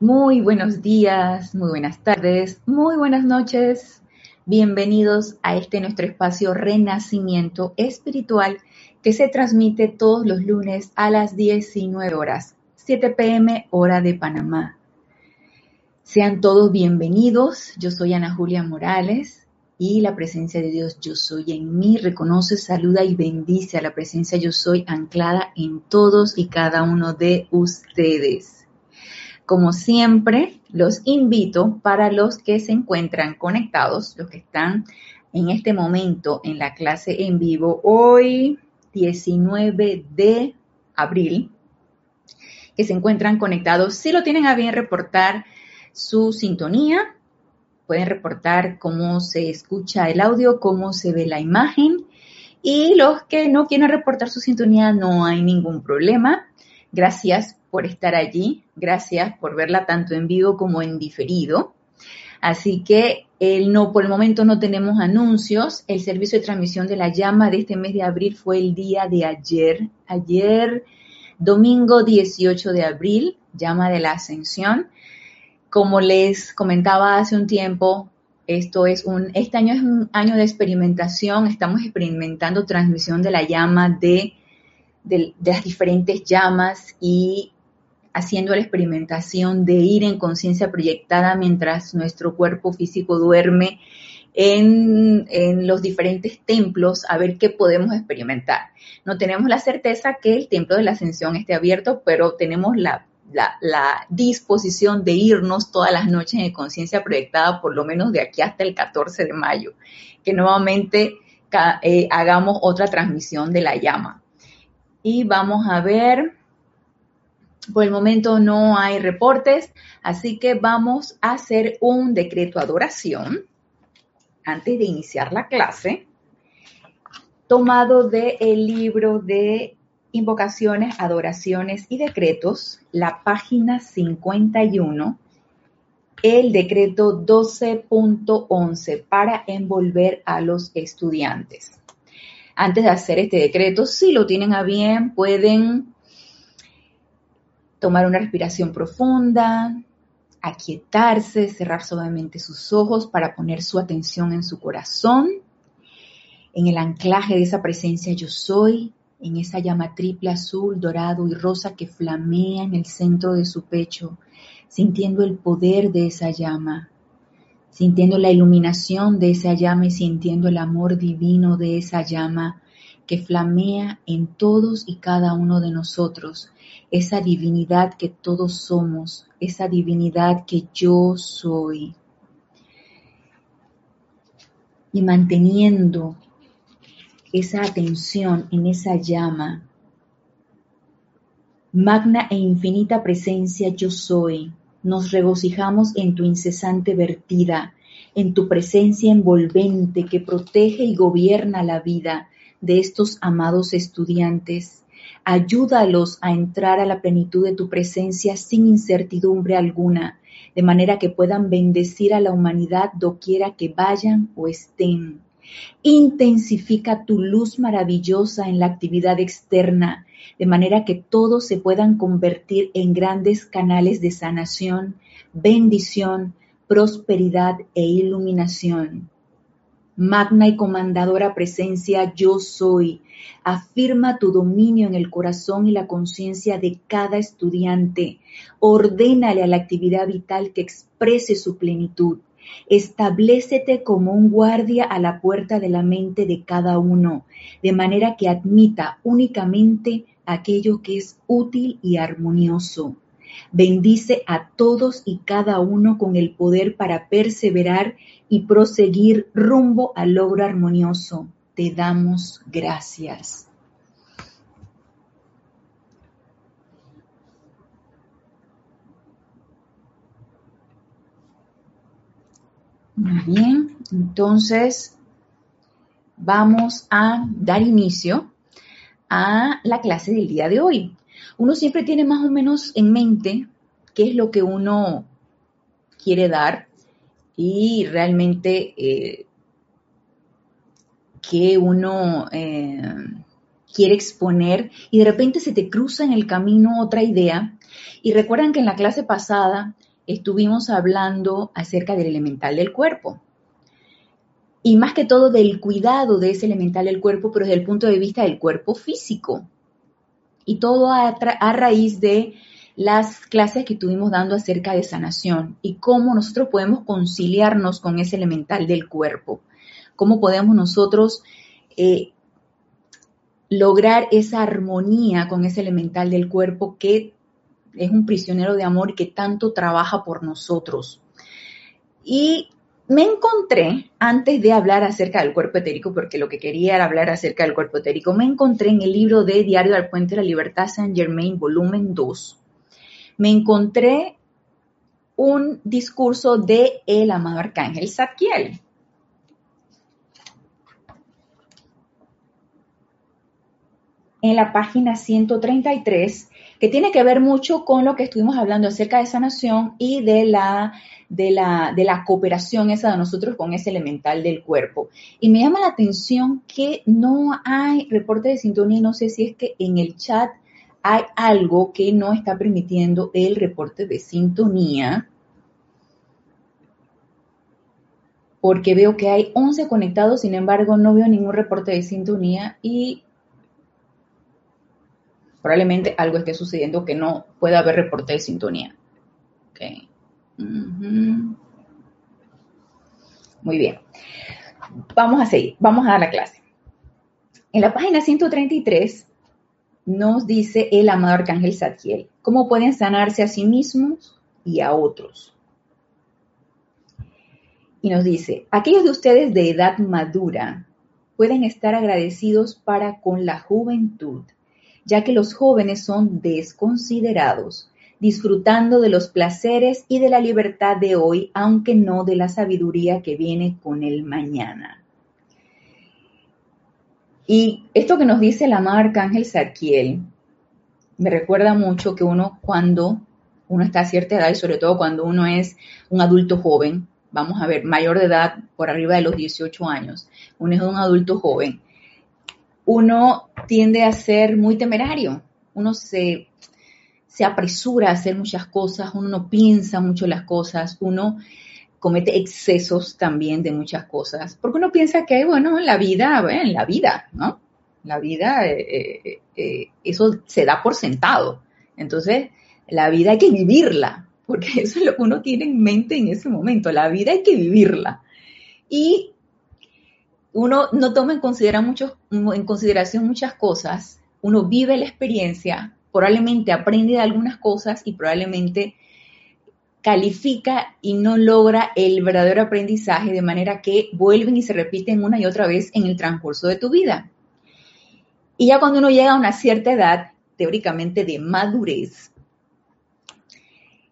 Muy buenos días, muy buenas tardes, muy buenas noches. Bienvenidos a este nuestro espacio Renacimiento Espiritual que se transmite todos los lunes a las 19 horas, 7 pm hora de Panamá. Sean todos bienvenidos. Yo soy Ana Julia Morales y la presencia de Dios yo soy en mí reconoce, saluda y bendice a la presencia yo soy anclada en todos y cada uno de ustedes. Como siempre, los invito para los que se encuentran conectados, los que están en este momento en la clase en vivo, hoy 19 de abril, que se encuentran conectados, si lo tienen a bien reportar su sintonía, pueden reportar cómo se escucha el audio, cómo se ve la imagen. Y los que no quieren reportar su sintonía, no hay ningún problema. Gracias por estar allí, gracias por verla tanto en vivo como en diferido. Así que el no, por el momento no tenemos anuncios. El servicio de transmisión de la llama de este mes de abril fue el día de ayer. Ayer, domingo 18 de abril, llama de la ascensión. Como les comentaba hace un tiempo, esto es un, este año es un año de experimentación. Estamos experimentando transmisión de la llama de de, las diferentes llamas y haciendo la experimentación de ir en conciencia proyectada mientras nuestro cuerpo físico duerme en, los diferentes templos a ver qué podemos experimentar. No tenemos la certeza que el templo de la ascensión esté abierto, pero tenemos la, disposición de irnos todas las noches en conciencia proyectada, por lo menos de aquí hasta el 14 de mayo, que nuevamente eh, hagamos otra transmisión de la llama y vamos a ver, por el momento no hay reportes, así que vamos a hacer un decreto adoración antes de iniciar la clase, tomado del libro de invocaciones, adoraciones y decretos, la página 51, el decreto 12.11 para envolver a los estudiantes antes de hacer este decreto, si lo tienen a bien, pueden tomar una respiración profunda, aquietarse, cerrar suavemente sus ojos para poner su atención en su corazón, en el anclaje de esa presencia yo soy, en esa llama triple azul, dorado y rosa que flamea en el centro de su pecho, sintiendo el poder de esa llama, sintiendo la iluminación de esa llama y sintiendo el amor divino de esa llama que flamea en todos y cada uno de nosotros, esa divinidad que todos somos, esa divinidad que yo soy. Y manteniendo esa atención en esa llama, magna e infinita presencia yo soy, nos regocijamos en tu incesante vertida, en tu presencia envolvente que protege y gobierna la vida de estos amados estudiantes. Ayúdalos a entrar a la plenitud de tu presencia sin incertidumbre alguna, de manera que puedan bendecir a la humanidad doquiera que vayan o estén. Intensifica tu luz maravillosa en la actividad externa, de manera que todos se puedan convertir en grandes canales de sanación, bendición, prosperidad e iluminación. Magna y comandadora presencia yo soy. Afirma tu dominio en el corazón y la conciencia de cada estudiante. Ordénale a la actividad vital que exprese su plenitud. Establecete como un guardia a la puerta de la mente de cada uno, de manera que admita únicamente aquello que es útil y armonioso. Bendice a todos y cada uno con el poder para perseverar y proseguir rumbo al logro armonioso. Te damos gracias. Muy bien, entonces vamos a dar inicio a la clase del día de hoy. Uno siempre tiene más o menos en mente qué es lo que uno quiere dar y realmente eh, qué uno eh, quiere exponer y de repente se te cruza en el camino otra idea. Y recuerdan que en la clase pasada estuvimos hablando acerca del elemental del cuerpo. Y más que todo del cuidado de ese elemental del cuerpo, pero desde el punto de vista del cuerpo físico. Y todo a, raíz de las clases que estuvimos dando acerca de sanación y cómo nosotros podemos conciliarnos con ese elemental del cuerpo. Cómo podemos nosotros eh, lograr esa armonía con ese elemental del cuerpo que es un prisionero de amor que tanto trabaja por nosotros. Y me encontré, antes de hablar acerca del cuerpo etérico, porque lo que quería era hablar acerca del cuerpo etérico, me encontré en el libro de Diario del Puente de la Libertad Saint Germain, volumen 2, me encontré un discurso de el amado arcángel Zadkiel. En la página 133 que tiene que ver mucho con lo que estuvimos hablando acerca de sanación y de la, de la, de la cooperación esa de nosotros con ese elemental del cuerpo. Y me llama la atención que no hay reporte de sintonía, no sé si es que en el chat hay algo que no está permitiendo el reporte de sintonía. Porque veo que hay 11 conectados, sin embargo no veo ningún reporte de sintonía y probablemente algo esté sucediendo que no pueda haber reporte de sintonía. Muy bien. Vamos a seguir, vamos a dar la clase. En la página 133 nos dice el amado arcángel Satiel, cómo pueden sanarse a sí mismos y a otros. Y nos dice, aquellos de ustedes de edad madura pueden estar agradecidos para con la juventud ya que los jóvenes son desconsiderados, disfrutando de los placeres y de la libertad de hoy, aunque no de la sabiduría que viene con el mañana. Y esto que nos dice la marca Ángel Sarquiel, me recuerda mucho que uno cuando uno está a cierta edad y sobre todo cuando uno es un adulto joven, vamos a ver, mayor de edad por arriba de los 18 años, uno es un adulto joven, uno tiende a ser muy temerario, uno se, se apresura a hacer muchas cosas, uno no piensa mucho las cosas, uno comete excesos también de muchas cosas, porque uno piensa que, bueno, la vida, en la vida, ¿no? La vida, eh, eh, eh, eso se da por sentado. Entonces, la vida hay que vivirla, porque eso es lo que uno tiene en mente en ese momento, la vida hay que vivirla. Y uno no toma en, en consideración muchas cosas, uno vive la experiencia, probablemente aprende de algunas cosas y probablemente califica y no logra el verdadero aprendizaje de manera que vuelven y se repiten una y otra vez en el transcurso de tu vida. Y ya cuando uno llega a una cierta edad, teóricamente de madurez,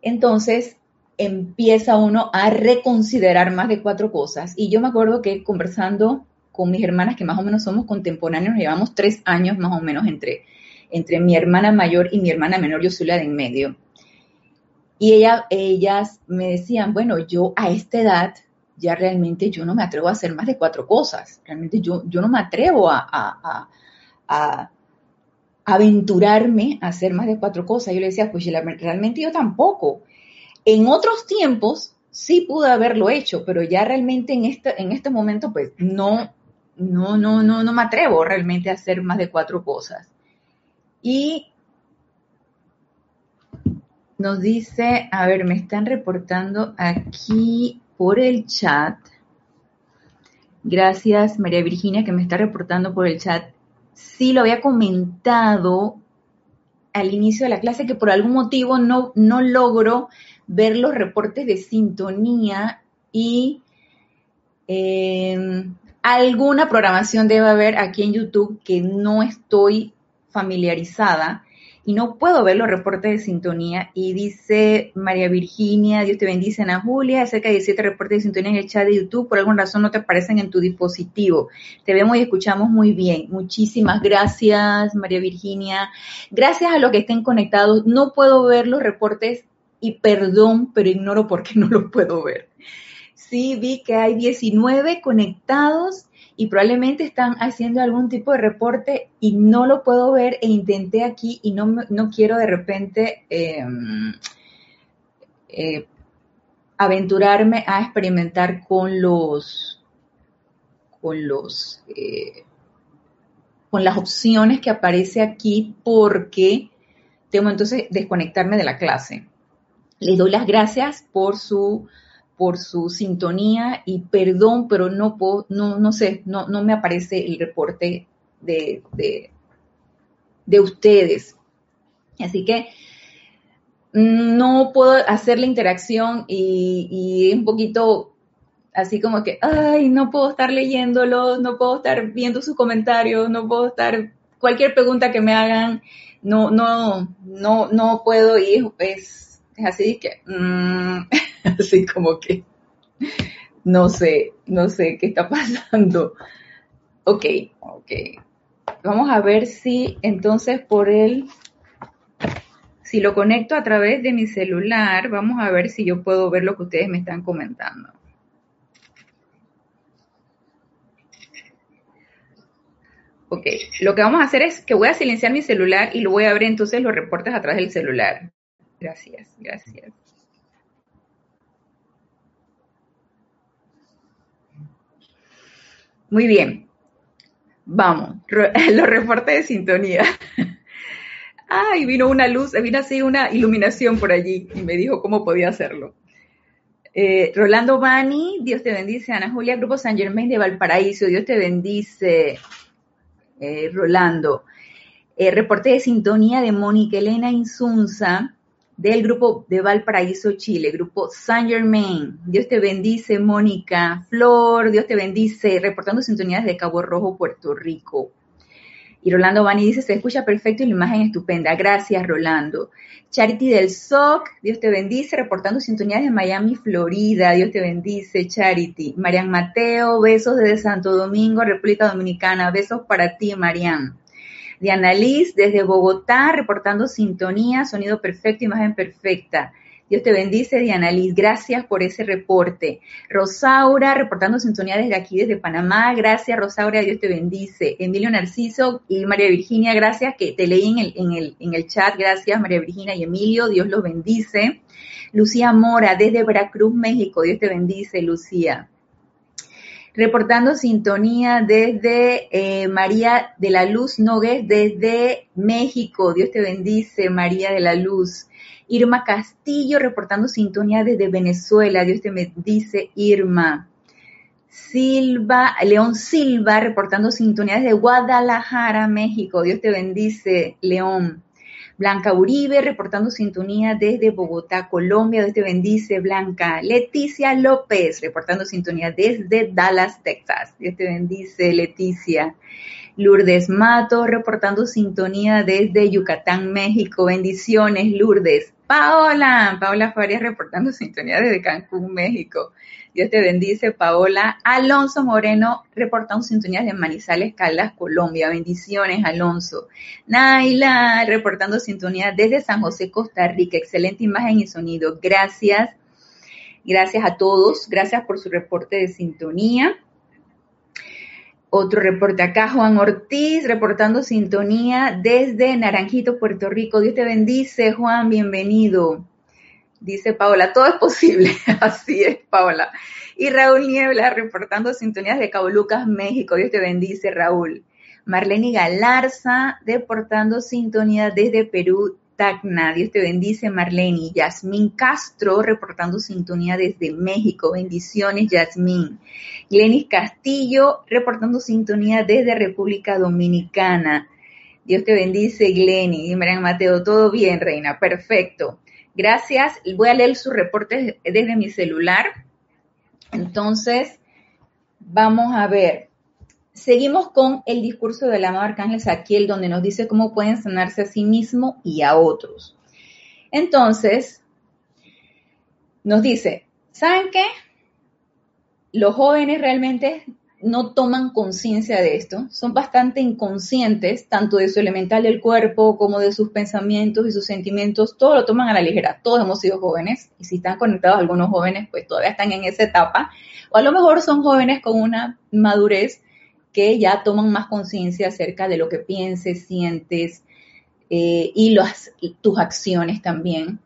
entonces empieza uno a reconsiderar más de cuatro cosas. Y yo me acuerdo que conversando con mis hermanas, que más o menos somos contemporáneos, llevamos tres años más o menos entre, entre mi hermana mayor y mi hermana menor, yo soy la de en medio. Y ella, ellas me decían, bueno, yo a esta edad ya realmente yo no me atrevo a hacer más de cuatro cosas. Realmente yo, yo no me atrevo a, aventurarme a hacer más de cuatro cosas. Yo le decía, pues realmente yo tampoco. En otros tiempos sí pude haberlo hecho, pero ya realmente en este, en este momento pues no, no, no, no, no me atrevo realmente a hacer más de cuatro cosas. Y nos dice, a ver, me están reportando aquí por el chat. Gracias, María Virginia, que me está reportando por el chat. Sí, lo había comentado al inicio de la clase que por algún motivo no, no logro ver los reportes de sintonía y eh, alguna programación debe haber aquí en YouTube que no estoy familiarizada y no puedo ver los reportes de sintonía. Y dice María Virginia, Dios te bendice, Ana Julia, acerca de 17 reportes de sintonía en el chat de YouTube, por alguna razón no te aparecen en tu dispositivo. Te vemos y escuchamos muy bien. Muchísimas gracias, María Virginia. Gracias a los que estén conectados. No puedo ver los reportes y perdón, pero ignoro por qué no los puedo ver sí vi que hay 19 conectados y probablemente están haciendo algún tipo de reporte y no lo puedo ver e intenté aquí y no, no quiero de repente em, eh, aventurarme a experimentar con los, con los, eh, con las opciones que aparece aquí porque tengo entonces desconectarme de la clase. Les doy las gracias por su por su sintonía y perdón, pero no puedo, no, no sé, no, no me aparece el reporte de, de, ustedes. Así que no puedo hacer la interacción y, y, un poquito así como que, ay, no puedo estar leyéndolos, no puedo estar viendo sus comentarios, no puedo estar, cualquier pregunta que me hagan, no, no, no, no puedo y es, es así que, mm, así como que, no sé, no sé qué está pasando. Ok, ok. Vamos a ver si entonces por el, si lo conecto a través de mi celular, vamos a ver si yo puedo ver lo que ustedes me están comentando. Ok, lo que vamos a hacer es que voy a silenciar mi celular y lo voy a abrir entonces los reportes a través del celular. Gracias, gracias. Muy bien. Vamos, los reportes de sintonía. Ay, vino una luz, vino así una iluminación por allí y me dijo cómo podía hacerlo. Eh, Rolando Bani, Dios te bendice. Ana Julia, Grupo San Germain de Valparaíso, Dios te bendice. Eh, Rolando. Eh, reporte de sintonía de Mónica Elena Insunza del grupo de Valparaíso, Chile, grupo Saint Germain. Dios te bendice, Mónica. Flor, Dios te bendice, reportando sintonías de Cabo Rojo, Puerto Rico. Y Rolando Bani dice, se escucha perfecto y la imagen estupenda. Gracias, Rolando. Charity del SOC, Dios te bendice, reportando sintonías de Miami, Florida. Dios te bendice, Charity. Marian Mateo, besos desde Santo Domingo, República Dominicana. Besos para ti, Marian. Diana Liz, desde Bogotá, reportando sintonía, sonido perfecto, imagen perfecta. Dios te bendice, Diana Liz. Gracias por ese reporte. Rosaura, reportando sintonía desde aquí, desde Panamá. Gracias, Rosaura. Dios te bendice. Emilio Narciso y María Virginia, gracias que te leí en el, en el, en el chat. Gracias, María Virginia y Emilio. Dios los bendice. Lucía Mora, desde Veracruz, México. Dios te bendice, Lucía reportando sintonía desde eh, María de la Luz Nogués, desde México. Dios te bendice, María de la Luz. Irma Castillo, reportando sintonía desde Venezuela. Dios te bendice, Irma. Silva, León Silva, reportando sintonía desde Guadalajara, México. Dios te bendice, León. Blanca Uribe, reportando sintonía desde Bogotá, Colombia. Dios te bendice, Blanca. Leticia López, reportando sintonía desde Dallas, Texas. Dios te bendice, Leticia. Lourdes Mato, reportando sintonía desde Yucatán, México. Bendiciones, Lourdes. Paola, Paola Farias reportando sintonía desde Cancún, México. Dios te bendice, Paola. Alonso Moreno, reportando sintonías de Manizales, Caldas, Colombia. Bendiciones, Alonso. Naila, reportando sintonía desde San José, Costa Rica. Excelente imagen y sonido. Gracias. Gracias a todos. Gracias por su reporte de sintonía. Otro reporte acá, Juan Ortiz, reportando sintonía desde Naranjito, Puerto Rico. Dios te bendice, Juan, bienvenido. Dice Paola, todo es posible. Así es, Paola. Y Raúl Niebla reportando sintonías de Cabo Lucas, México. Dios te bendice, Raúl. Marlene Galarza reportando sintonía desde Perú, Tacna. Dios te bendice, Marlene. Yasmín Castro reportando sintonía desde México. Bendiciones, Yasmín. Glenis Castillo reportando sintonía desde República Dominicana. Dios te bendice, Glenis. Y Marian Mateo, todo bien, reina. Perfecto. Gracias. Voy a leer sus reportes desde mi celular. Entonces, vamos a ver. Seguimos con el discurso del amado Arcángel Saquiel, donde nos dice cómo pueden sanarse a sí mismo y a otros. Entonces, nos dice, ¿saben qué? Los jóvenes realmente no toman conciencia de esto, son bastante inconscientes, tanto de su elemental del cuerpo como de sus pensamientos y sus sentimientos, todo lo toman a la ligera, todos hemos sido jóvenes, y si están conectados algunos jóvenes, pues todavía están en esa etapa, o a lo mejor son jóvenes con una madurez que ya toman más conciencia acerca de lo que pienses, sientes eh, y tus acciones también.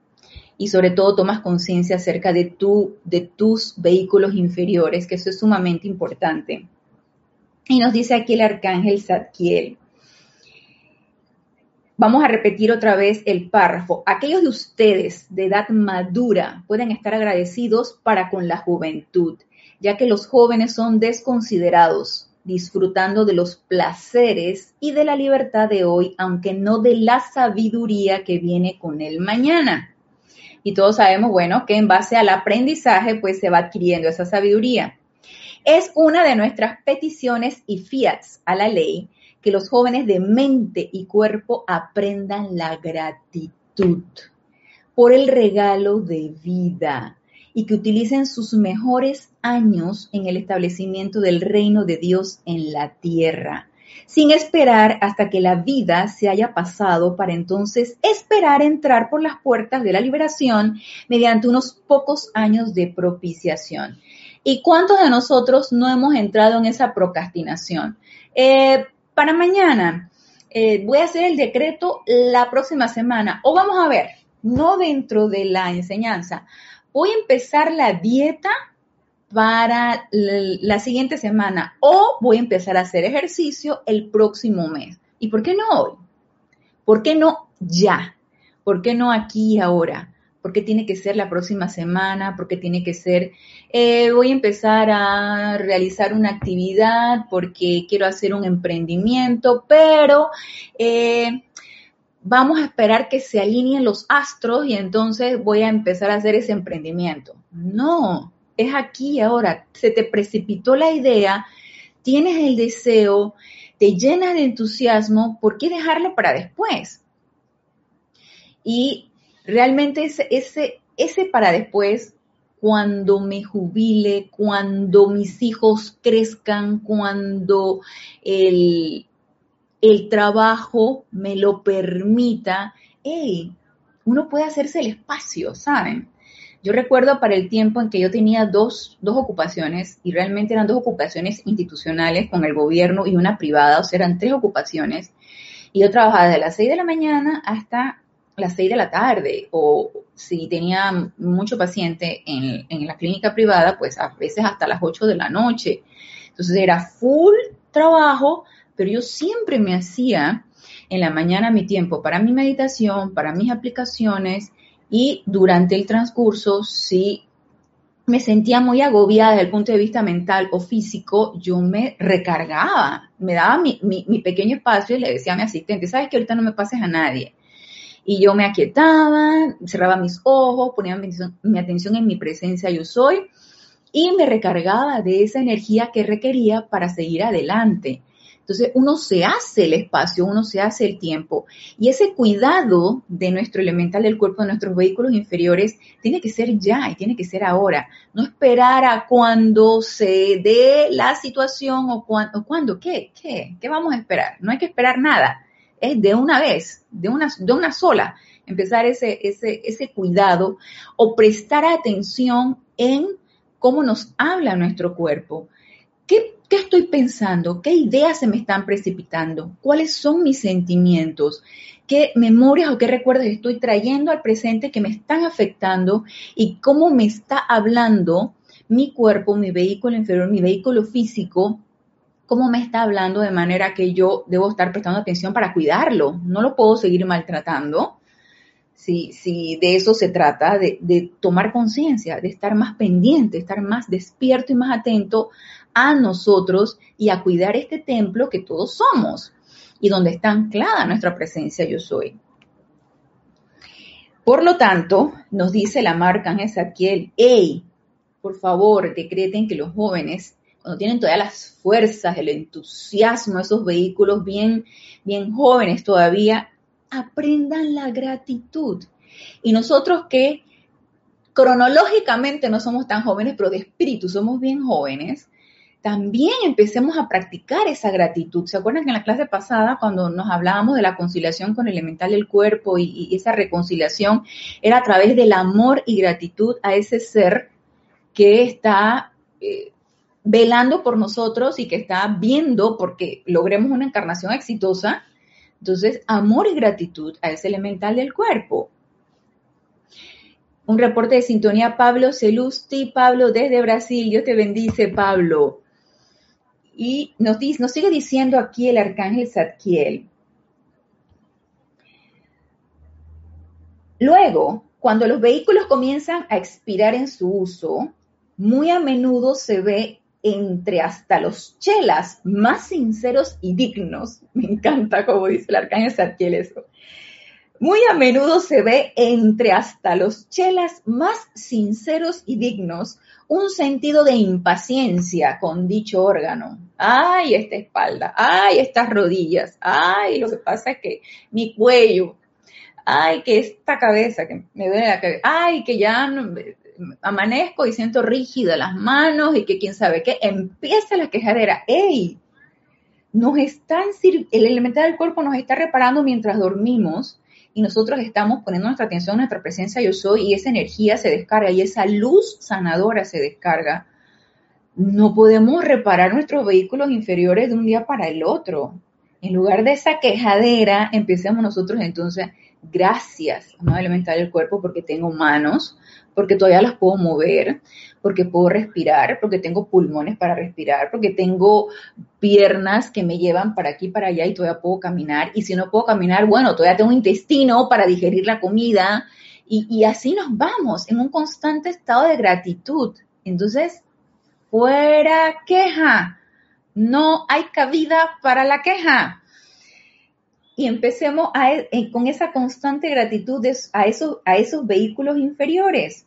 Y sobre todo tomas conciencia acerca de, tu, de tus vehículos inferiores, que eso es sumamente importante. Y nos dice aquí el arcángel Zadkiel. Vamos a repetir otra vez el párrafo. Aquellos de ustedes de edad madura pueden estar agradecidos para con la juventud, ya que los jóvenes son desconsiderados, disfrutando de los placeres y de la libertad de hoy, aunque no de la sabiduría que viene con el mañana. Y todos sabemos, bueno, que en base al aprendizaje, pues se va adquiriendo esa sabiduría. Es una de nuestras peticiones y fiats a la ley que los jóvenes de mente y cuerpo aprendan la gratitud por el regalo de vida y que utilicen sus mejores años en el establecimiento del reino de Dios en la tierra sin esperar hasta que la vida se haya pasado para entonces esperar entrar por las puertas de la liberación mediante unos pocos años de propiciación. ¿Y cuántos de nosotros no hemos entrado en esa procrastinación? Eh, para mañana eh, voy a hacer el decreto la próxima semana o vamos a ver, no dentro de la enseñanza, voy a empezar la dieta para la siguiente semana o voy a empezar a hacer ejercicio el próximo mes. ¿Y por qué no hoy? ¿Por qué no ya? ¿Por qué no aquí y ahora? ¿Por qué tiene que ser la próxima semana? ¿Por qué tiene que ser, eh, voy a empezar a realizar una actividad porque quiero hacer un emprendimiento, pero eh, vamos a esperar que se alineen los astros y entonces voy a empezar a hacer ese emprendimiento. No, es aquí ahora. Se te precipitó la idea, tienes el deseo, te llenas de entusiasmo, ¿por qué dejarlo para después? Y realmente ese, ese, ese para después, cuando me jubile, cuando mis hijos crezcan, cuando el, el trabajo me lo permita, hey, uno puede hacerse el espacio, ¿saben? Yo recuerdo para el tiempo en que yo tenía dos, dos ocupaciones y realmente eran dos ocupaciones institucionales con el gobierno y una privada, o sea, eran tres ocupaciones. Y yo trabajaba desde las seis de la mañana hasta las seis de la tarde o si tenía mucho paciente en, en, la clínica privada, pues a veces hasta las ocho de la noche. Entonces era full trabajo, pero yo siempre me hacía en la mañana mi tiempo para mi meditación, para mis aplicaciones y durante el transcurso, si me sentía muy agobiada desde el punto de vista mental o físico, yo me recargaba, me daba mi, pequeño espacio y le decía a mi asistente, sabes que ahorita no me pases a nadie. Y yo me aquietaba, cerraba mis ojos, ponía mi, mi atención en mi presencia, yo soy, y me recargaba de esa energía que requería para seguir adelante. Entonces uno se hace el espacio, uno se hace el tiempo y ese cuidado de nuestro elemental del cuerpo, de nuestros vehículos inferiores, tiene que ser ya y tiene que ser ahora. No esperar a cuando se dé la situación o, cuando, ¿qué? ¿Qué? ¿Qué vamos a esperar? No hay que esperar nada. Es de una vez, de una, de una sola, empezar ese, ese, ese cuidado o prestar atención en cómo nos habla nuestro cuerpo. ¿Qué ¿Qué estoy pensando? ¿Qué ideas se me están precipitando? ¿Cuáles son mis sentimientos? ¿Qué memorias o qué recuerdos estoy trayendo al presente que me están afectando? ¿Y cómo me está hablando mi cuerpo, mi vehículo inferior, mi vehículo físico? ¿Cómo me está hablando de manera que yo debo estar prestando atención para cuidarlo? No lo puedo seguir maltratando. Si, si de eso se trata, de, de tomar conciencia, de estar más pendiente, estar más despierto y más atento a nosotros y a cuidar este templo que todos somos y donde está anclada nuestra presencia yo soy. Por lo tanto, nos dice la marca en Ezequiel, hey, por favor, decreten que los jóvenes, cuando tienen todas las fuerzas, el entusiasmo, esos vehículos bien, bien jóvenes todavía, aprendan la gratitud. Y nosotros que cronológicamente no somos tan jóvenes, pero de espíritu somos bien jóvenes, también empecemos a practicar esa gratitud. ¿Se acuerdan que en la clase pasada, cuando nos hablábamos de la conciliación con el elemental del cuerpo y, esa reconciliación era a través del amor y gratitud a ese ser que está eh, velando por nosotros y que está viendo porque logremos una encarnación exitosa? Entonces, amor y gratitud a ese elemental del cuerpo. Un reporte de sintonía, Pablo Celusti, Pablo desde Brasil. Dios te bendice, Pablo. Y nos, nos sigue diciendo aquí el arcángel Zadkiel. Luego, cuando los vehículos comienzan a expirar en su uso, muy a menudo se ve entre hasta los chelas más sinceros y dignos. Me encanta como dice el arcángel Zadkiel eso. Muy a menudo se ve entre hasta los chelas más sinceros y dignos un sentido de impaciencia con dicho órgano. Ay, esta espalda, ay, estas rodillas, ay, lo que pasa es que mi cuello, ay, que esta cabeza, que me duele la cabeza, ay, que ya no, amanezco y siento rígida las manos y que quién sabe qué, empieza la quejadera, ¡ey! Nos están, el elemental del cuerpo nos está reparando mientras dormimos y nosotros estamos poniendo nuestra atención, nuestra presencia yo soy y esa energía se descarga y esa luz sanadora se descarga. No podemos reparar nuestros vehículos inferiores de un día para el otro. En lugar de esa quejadera, empecemos nosotros entonces, gracias, amado elemental del cuerpo, porque tengo manos, porque todavía las puedo mover, porque puedo respirar, porque tengo pulmones para respirar, porque tengo piernas que me llevan para aquí para allá y todavía puedo caminar. Y si no puedo caminar, bueno, todavía tengo intestino para digerir la comida. Y, y así nos vamos en un constante estado de gratitud. Entonces, fuera queja. No hay cabida para la queja y empecemos e, con esa constante gratitud a, esos, a esos vehículos inferiores.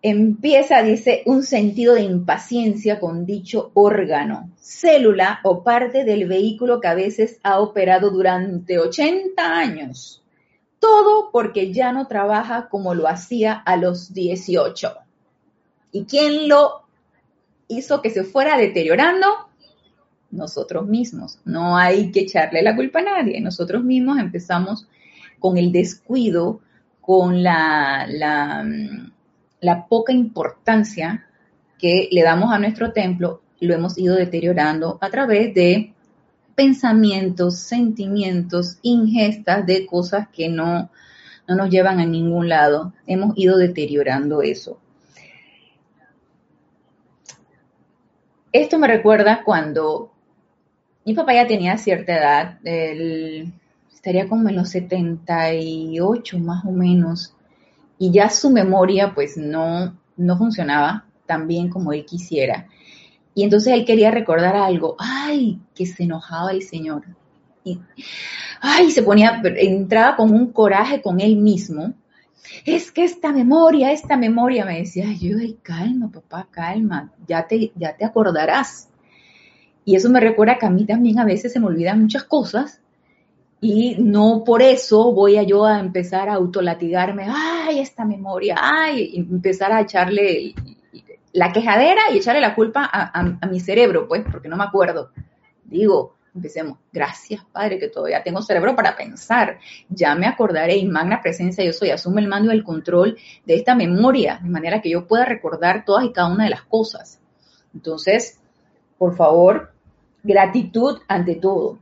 Empieza, dice, un sentido de impaciencia con dicho órgano, célula o parte del vehículo que a veces ha operado durante 80 años. Todo porque ya no trabaja como lo hacía a los 18. ¿Y quién lo hizo que se fuera deteriorando? Nosotros mismos. No hay que echarle la culpa a nadie. Nosotros mismos empezamos con el descuido, con la, la, poca importancia que le damos a nuestro templo, lo hemos ido deteriorando a través de pensamientos, sentimientos, ingestas de cosas que no, no nos llevan a ningún lado. Hemos ido deteriorando eso. Esto me recuerda cuando mi papá ya tenía cierta edad, él estaría como en los 78 más o menos, y ya su memoria pues no, no funcionaba tan bien como él quisiera. Y entonces él quería recordar algo, ay, que se enojaba el Señor. Y, ay, se ponía, entraba con un coraje con él mismo. Es que esta memoria, esta memoria, me decía, yo, ay, calma, papá, calma, ya te, ya te acordarás. Y eso me recuerda que a mí también a veces se me olvidan muchas cosas y no por eso voy yo a empezar a autolatigarme, ay, esta memoria, ay, empezar a echarle la quejadera y echarle la culpa a, a, mi cerebro, pues, porque no me acuerdo. Digo, empecemos, gracias Padre, que todavía tengo cerebro para pensar, ya me acordaré y magna presencia yo soy, asume el mando y el control de esta memoria, de manera que yo pueda recordar todas y cada una de las cosas. Entonces, por favor, gratitud ante todo.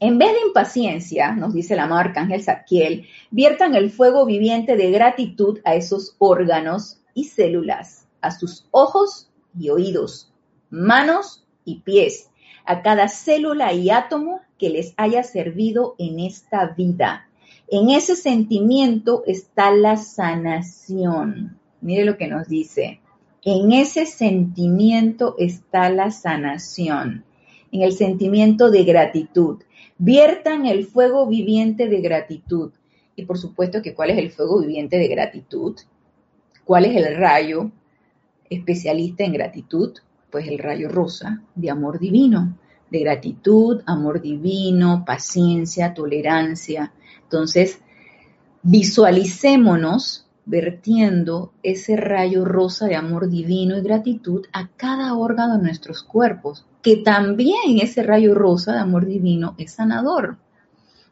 En vez de impaciencia, nos dice el amado Arcángel Zadkiel, viertan el fuego viviente de gratitud a esos órganos y células, a sus ojos y oídos, manos y pies, a cada célula y átomo que les haya servido en esta vida. En ese sentimiento está la sanación. Mire lo que nos dice. En ese sentimiento está la sanación, en el sentimiento de gratitud. Viertan el fuego viviente de gratitud. Y por supuesto que cuál es el fuego viviente de gratitud. ¿Cuál es el rayo especialista en gratitud? Pues el rayo rosa de amor divino, de gratitud, amor divino, paciencia, tolerancia. Entonces, visualicémonos vertiendo ese rayo rosa de amor divino y gratitud a cada órgano de nuestros cuerpos, que también ese rayo rosa de amor divino es sanador.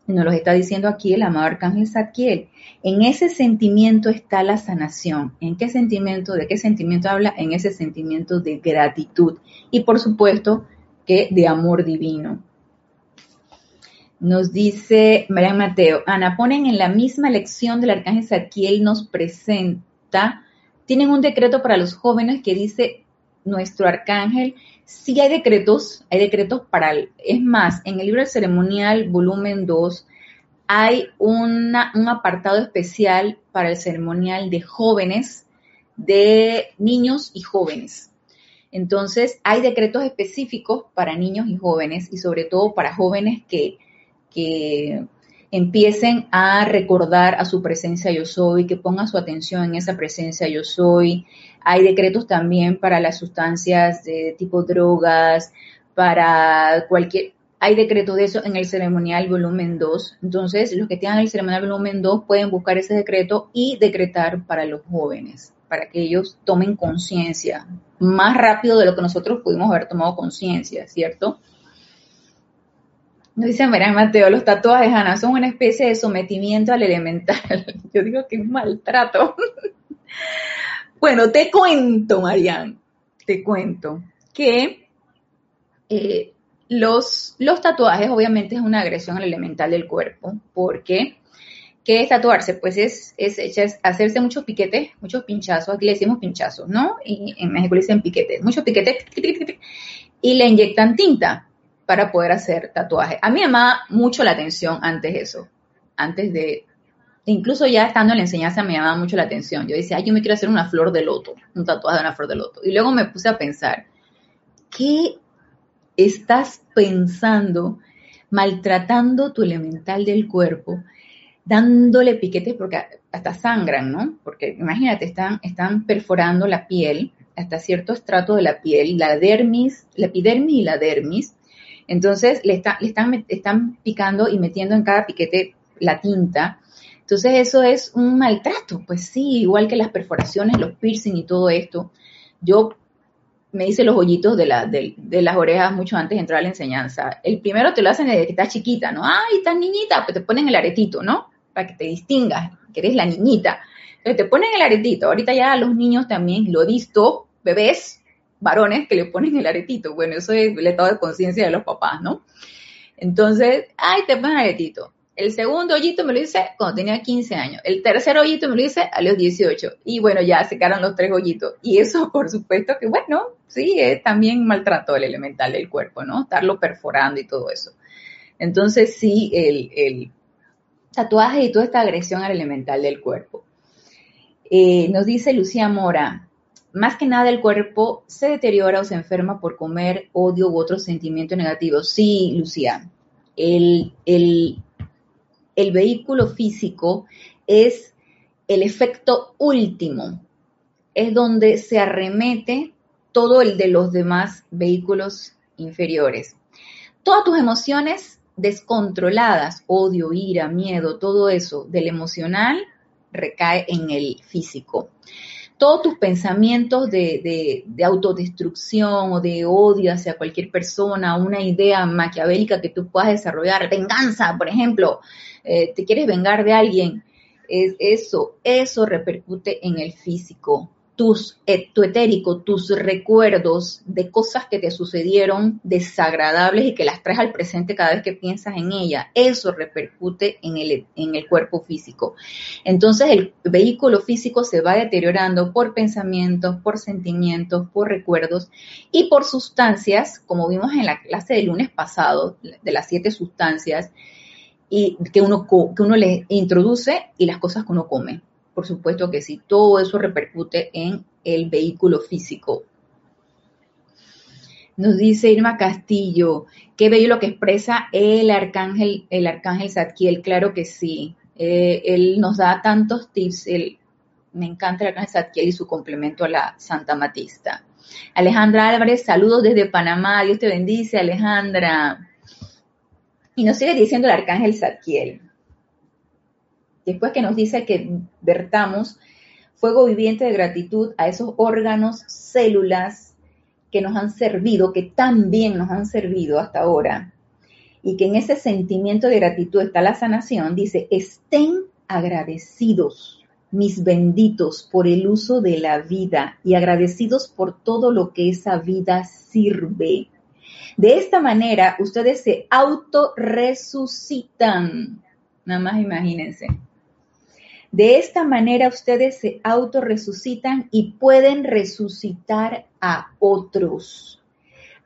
Nos lo está diciendo aquí el amado Arcángel Zadkiel. En ese sentimiento está la sanación. ¿En qué sentimiento? ¿De qué sentimiento habla? En ese sentimiento de gratitud. Y por supuesto que de amor divino. Nos dice María Mateo, Ana, ponen en la misma lección del arcángel Zadkiel nos presenta, tienen un decreto para los jóvenes que dice nuestro arcángel, sí hay decretos, hay decretos para, es más, en el libro del ceremonial volumen 2 hay un apartado especial para el ceremonial de jóvenes, de niños y jóvenes. Entonces, hay decretos específicos para niños y jóvenes y sobre todo para jóvenes que que empiecen a recordar a su presencia yo soy, que pongan su atención en esa presencia yo soy. Hay decretos también para las sustancias de tipo drogas, para cualquier... Hay decretos de eso en el ceremonial volumen 2. Entonces, los que tengan el ceremonial volumen 2 pueden buscar ese decreto y decretar para los jóvenes, para que ellos tomen conciencia más rápido de lo que nosotros pudimos haber tomado conciencia, ¿cierto? No dice María Mateo, los tatuajes, Ana, son una especie de sometimiento al elemental. Yo digo que es maltrato. bueno, te cuento, Marian, te cuento que eh, los, los tatuajes obviamente es una agresión al elemental del cuerpo, porque ¿qué es tatuarse? Pues es, es, es, hacerse muchos piquetes, muchos pinchazos, aquí le decimos pinchazos, ¿no? Y en México le dicen piquetes, muchos piquetes, y le inyectan tinta para poder hacer tatuajes. A mí me llamaba mucho la atención antes eso, antes de, incluso ya estando en la enseñanza me llamaba mucho la atención. Yo decía, ay, yo me quiero hacer una flor de loto, un tatuaje de una flor de loto. Y luego me puse a pensar, ¿qué estás pensando maltratando tu elemental del cuerpo? dándole piquetes porque hasta sangran, ¿no? Porque imagínate, están, están perforando la piel hasta cierto estrato de la piel, la dermis, la epidermis y la dermis, entonces le, está, le están, están picando y metiendo en cada piquete la tinta. Entonces eso es un maltrato, pues sí, igual que las perforaciones, los piercing y todo esto. Yo me hice los hoyitos de, la, de, las orejas mucho antes de entrar a la enseñanza. El primero te lo hacen desde que estás chiquita, ¿no? Ay, estás niñita, pues te ponen el aretito, ¿no? Para que te distingas, que eres la niñita. Entonces te ponen el aretito. Ahorita ya los niños también, lo he visto, bebés, varones que le ponen el aretito. Bueno, eso es el estado de conciencia de los papás, ¿no? Entonces, ay, te ponen aretito. El segundo hoyito me lo hice cuando tenía 15 años. El tercer hoyito me lo hice a los 18. Y bueno, ya se quedaron los tres hoyitos. Y eso, por supuesto, que bueno, sí, es también maltrato el elemental del cuerpo, ¿no? Estarlo perforando y todo eso. Entonces, sí, el, el tatuaje y toda esta agresión al elemental del cuerpo. Eh, nos dice Lucía Mora, más que nada el cuerpo se deteriora o se enferma por comer odio u otro sentimiento negativo. Sí, Lucía, el, vehículo físico es el efecto último, es donde se arremete todo el de los demás vehículos inferiores. Todas tus emociones descontroladas, odio, ira, miedo, todo eso del emocional recae en el físico todos tus pensamientos de, autodestrucción o de odio hacia cualquier persona, una idea maquiavélica que tú puedas desarrollar, venganza, por ejemplo, eh, te quieres vengar de alguien, es eso, eso repercute en el físico eh, tu etérico, tus recuerdos de cosas que te sucedieron desagradables y que las traes al presente cada vez que piensas en ella, eso repercute en el, en el cuerpo físico. Entonces el vehículo físico se va deteriorando por pensamientos, por sentimientos, por recuerdos y por sustancias, como vimos en la clase del lunes pasado, de las siete sustancias, y que uno, que uno le introduce y las cosas que uno come. Por supuesto que sí, todo eso repercute en el vehículo físico. Nos dice Irma Castillo, qué bello lo que expresa el arcángel, el arcángel Zadkiel, claro que sí. Eh, él nos da tantos tips, me encanta el arcángel Zadkiel y su complemento a la Santa Matista. Alejandra Álvarez, saludos desde Panamá, Dios te bendice, Alejandra. Y nos sigue diciendo el arcángel Zadkiel. Después que nos dice que vertamos fuego viviente de gratitud a esos órganos, células que nos han servido, que tan bien nos han servido hasta ahora, y que en ese sentimiento de gratitud está la sanación, dice, estén agradecidos, mis benditos, por el uso de la vida y agradecidos por todo lo que esa vida sirve. De esta manera, ustedes se autorresucitan. Nada más imagínense. De esta manera ustedes se autorresucitan y pueden resucitar a otros,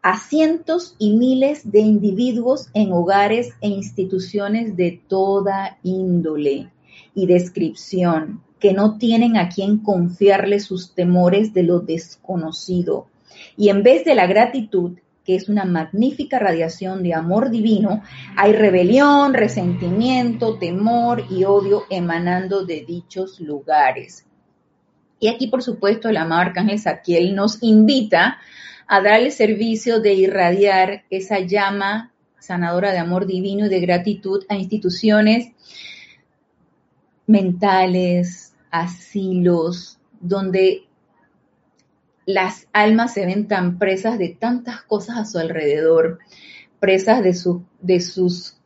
a cientos y miles de individuos en hogares e instituciones de toda índole y descripción, que no tienen a quien confiarle sus temores de lo desconocido. Y en vez de la gratitud, que es una magnífica radiación de amor divino, hay rebelión, resentimiento, temor y odio emanando de dichos lugares. Y aquí, por supuesto, el amado Arcángel Saquiel nos invita a dar el servicio de irradiar esa llama sanadora de amor divino y de gratitud a instituciones mentales, asilos, donde las almas se ven tan presas de tantas cosas a su alrededor, presas de, de sus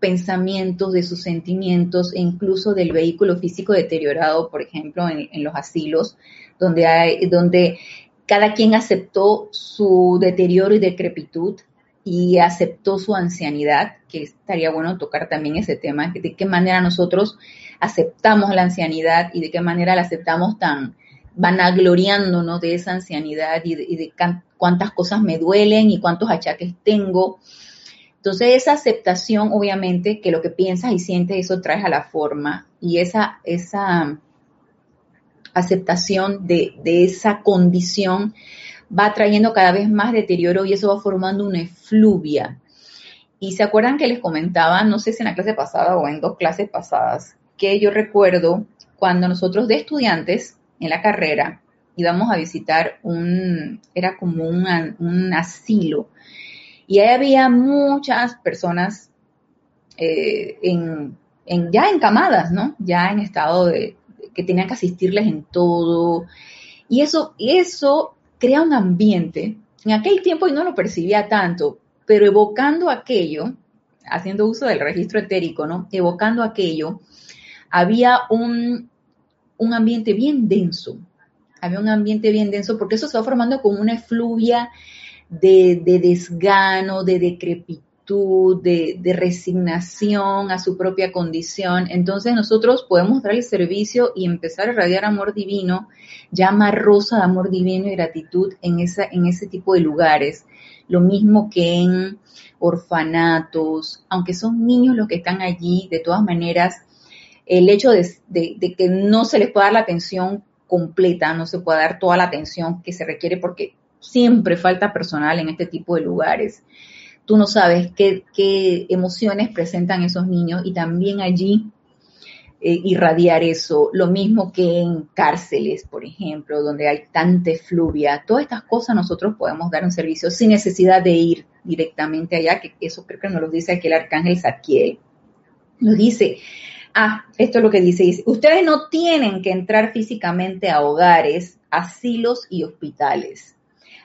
pensamientos, de sus sentimientos e incluso del vehículo físico deteriorado, por ejemplo, en, los asilos, donde, donde cada quien aceptó su deterioro y decrepitud y aceptó su ancianidad, que estaría bueno tocar también ese tema, de qué manera nosotros aceptamos la ancianidad y de qué manera la aceptamos tan, vanagloriándonos de esa ancianidad y de, cuántas cosas me duelen y cuántos achaques tengo. Entonces esa aceptación, obviamente, que lo que piensas y sientes, eso traes a la forma y esa, esa aceptación de, de esa condición va trayendo cada vez más deterioro y eso va formando una efluvia. Y se acuerdan que les comentaba, no sé si en la clase pasada o en dos clases pasadas, que yo recuerdo cuando nosotros de estudiantes en la carrera íbamos a visitar un, era como un, asilo, y ahí había muchas personas eh, en, ya encamadas, ¿no? Ya en estado de que tenían que asistirles en todo. Y eso, eso crea un ambiente. En aquel tiempo yo no lo percibía tanto, pero evocando aquello, haciendo uso del registro etérico, ¿no? Evocando aquello, había un, un ambiente bien denso. Había un ambiente bien denso porque eso se va formando como una efluvia de, desgano, de decrepitud, de, de, resignación a su propia condición. Entonces nosotros podemos dar el servicio y empezar a irradiar amor divino, llama rosa de amor divino y gratitud en, esa, en ese tipo de lugares. Lo mismo que en orfanatos, aunque son niños los que están allí, de todas maneras el hecho de, que no se les pueda dar la atención completa, no se pueda dar toda la atención que se requiere porque siempre falta personal en este tipo de lugares. Tú no sabes qué, emociones presentan esos niños y también allí eh, irradiar eso. Lo mismo que en cárceles, por ejemplo, donde hay tanta fluvia. Todas estas cosas nosotros podemos dar un servicio sin necesidad de ir directamente allá, que eso creo que nos lo dice aquí el arcángel Saquiel. Nos dice, Ah, esto es lo que dice, dice, ustedes no tienen que entrar físicamente a hogares, asilos y hospitales.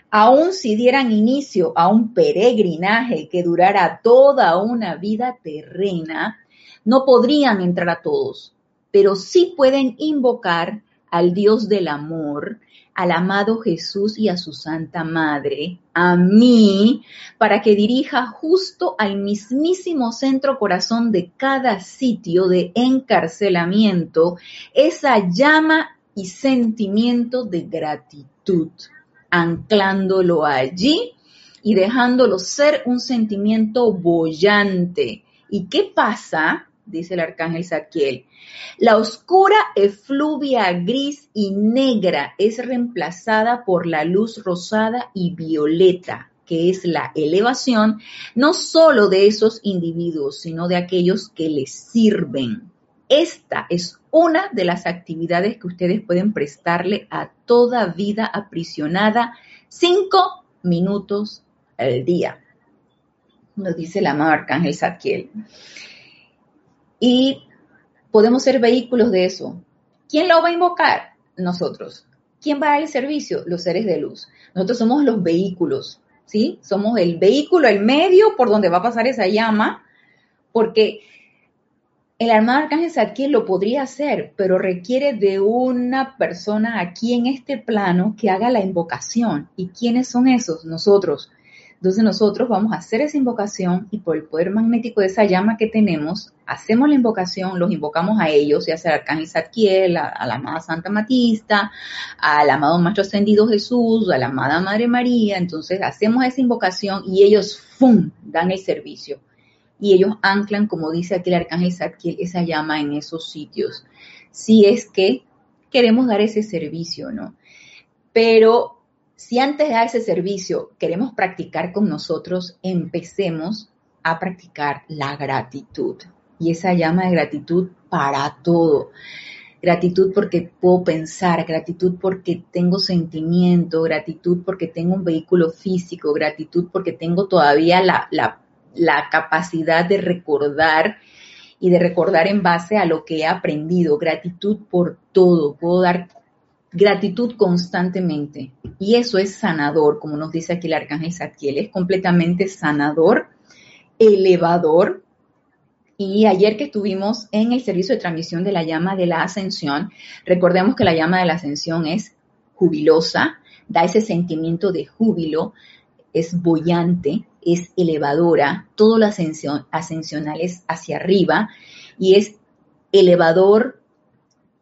Aun si dieran inicio a un peregrinaje que durara toda una vida terrena, no podrían entrar a todos, pero sí pueden invocar al Dios del amor, al amado Jesús y a su Santa Madre, a mí, para que dirija justo al mismísimo centro corazón de cada sitio de encarcelamiento esa llama y sentimiento de gratitud, anclándolo allí y dejándolo ser un sentimiento bollante. ¿Y qué pasa? Dice el arcángel Saquiel. La oscura efluvia gris y negra es reemplazada por la luz rosada y violeta, que es la elevación no solo de esos individuos, sino de aquellos que les sirven. Esta es una de las actividades que ustedes pueden prestarle a toda vida aprisionada cinco minutos al día. Nos dice el amado Arcángel Saquiel y podemos ser vehículos de eso. ¿Quién lo va a invocar? Nosotros. ¿Quién va a dar el servicio? Los seres de luz. Nosotros somos los vehículos, ¿sí? Somos el vehículo, el medio por donde va a pasar esa llama, porque el armado arcángel Zadkiel lo podría hacer, pero requiere de una persona aquí en este plano que haga la invocación. ¿Y quiénes son esos? Nosotros. Entonces nosotros vamos a hacer esa invocación y por el poder magnético de esa llama que tenemos, hacemos la invocación, los invocamos a ellos, ya sea al Arcángel Zadkiel, a, la amada Santa Matista, al amado Maestro Ascendido Jesús, a la amada Madre María. Entonces hacemos esa invocación y ellos, ¡fum!, dan el servicio. Y ellos anclan, como dice aquí el Arcángel Zadkiel, esa llama en esos sitios. Si es que queremos dar ese servicio, ¿no? Pero si antes de dar ese servicio queremos practicar con nosotros, empecemos a practicar la gratitud. Y esa llama de gratitud para todo. Gratitud porque puedo pensar, gratitud porque tengo sentimiento, gratitud porque tengo un vehículo físico, gratitud porque tengo todavía la, la capacidad de recordar y de recordar en base a lo que he aprendido. Gratitud por todo. Puedo dar gratitud constantemente. Y eso es sanador, como nos dice aquí el arcángel Zadkiel, es completamente sanador, elevador. Y ayer que estuvimos en el servicio de transmisión de la llama de la ascensión, recordemos que la llama de la ascensión es jubilosa, da ese sentimiento de júbilo, es bollante, es elevadora, todo lo ascensional es hacia arriba y es elevador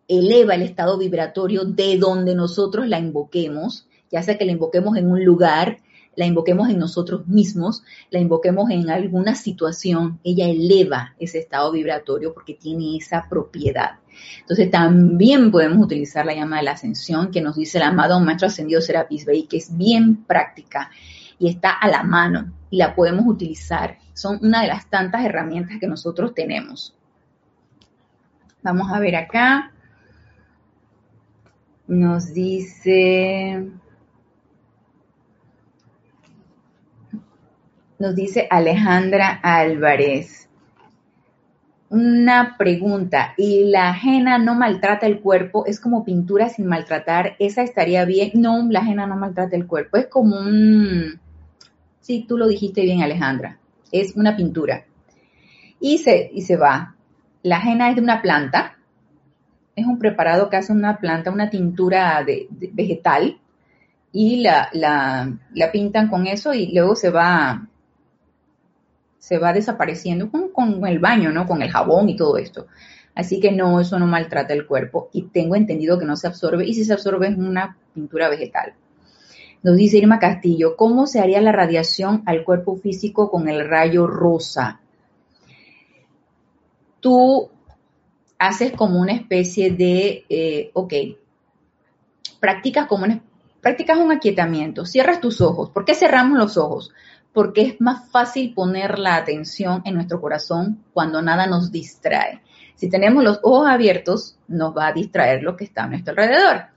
eleva el estado vibratorio de donde nosotros la invoquemos, ya sea que la invoquemos en un lugar, la invoquemos en nosotros mismos, la invoquemos en alguna situación, ella eleva ese estado vibratorio porque tiene esa propiedad. Entonces también podemos utilizar la llama de la ascensión que nos dice el amado Maestro Ascendido Serapis Bey, que es bien práctica y está a la mano y la podemos utilizar. Son una de las tantas herramientas que nosotros tenemos. Vamos a ver acá. Nos dice, nos dice Alejandra Álvarez. Una pregunta, ¿y la ajena no maltrata el cuerpo? ¿Es como pintura sin maltratar? ¿Esa estaría bien? No, la ajena no maltrata el cuerpo. Es como un... Sí, tú lo dijiste bien, Alejandra. Es una pintura. Y se, y se va. La ajena es de una planta, es un preparado que hace una planta, una tintura de, vegetal y la, la, pintan con eso y luego se va, se va desapareciendo con, con, el baño, ¿no? Con el jabón y todo esto. Así que no, eso no maltrata el cuerpo y tengo entendido que no se absorbe y si se absorbe es una pintura vegetal. Nos dice Irma Castillo, ¿cómo se haría la radiación al cuerpo físico con el rayo rosa? Tú haces como una especie de, eh, ok, practicas como una, practicas un aquietamiento, cierras tus ojos. ¿Por qué cerramos los ojos? Porque es más fácil poner la atención en nuestro corazón cuando nada nos distrae. Si tenemos los ojos abiertos, nos va a distraer lo que está a nuestro alrededor.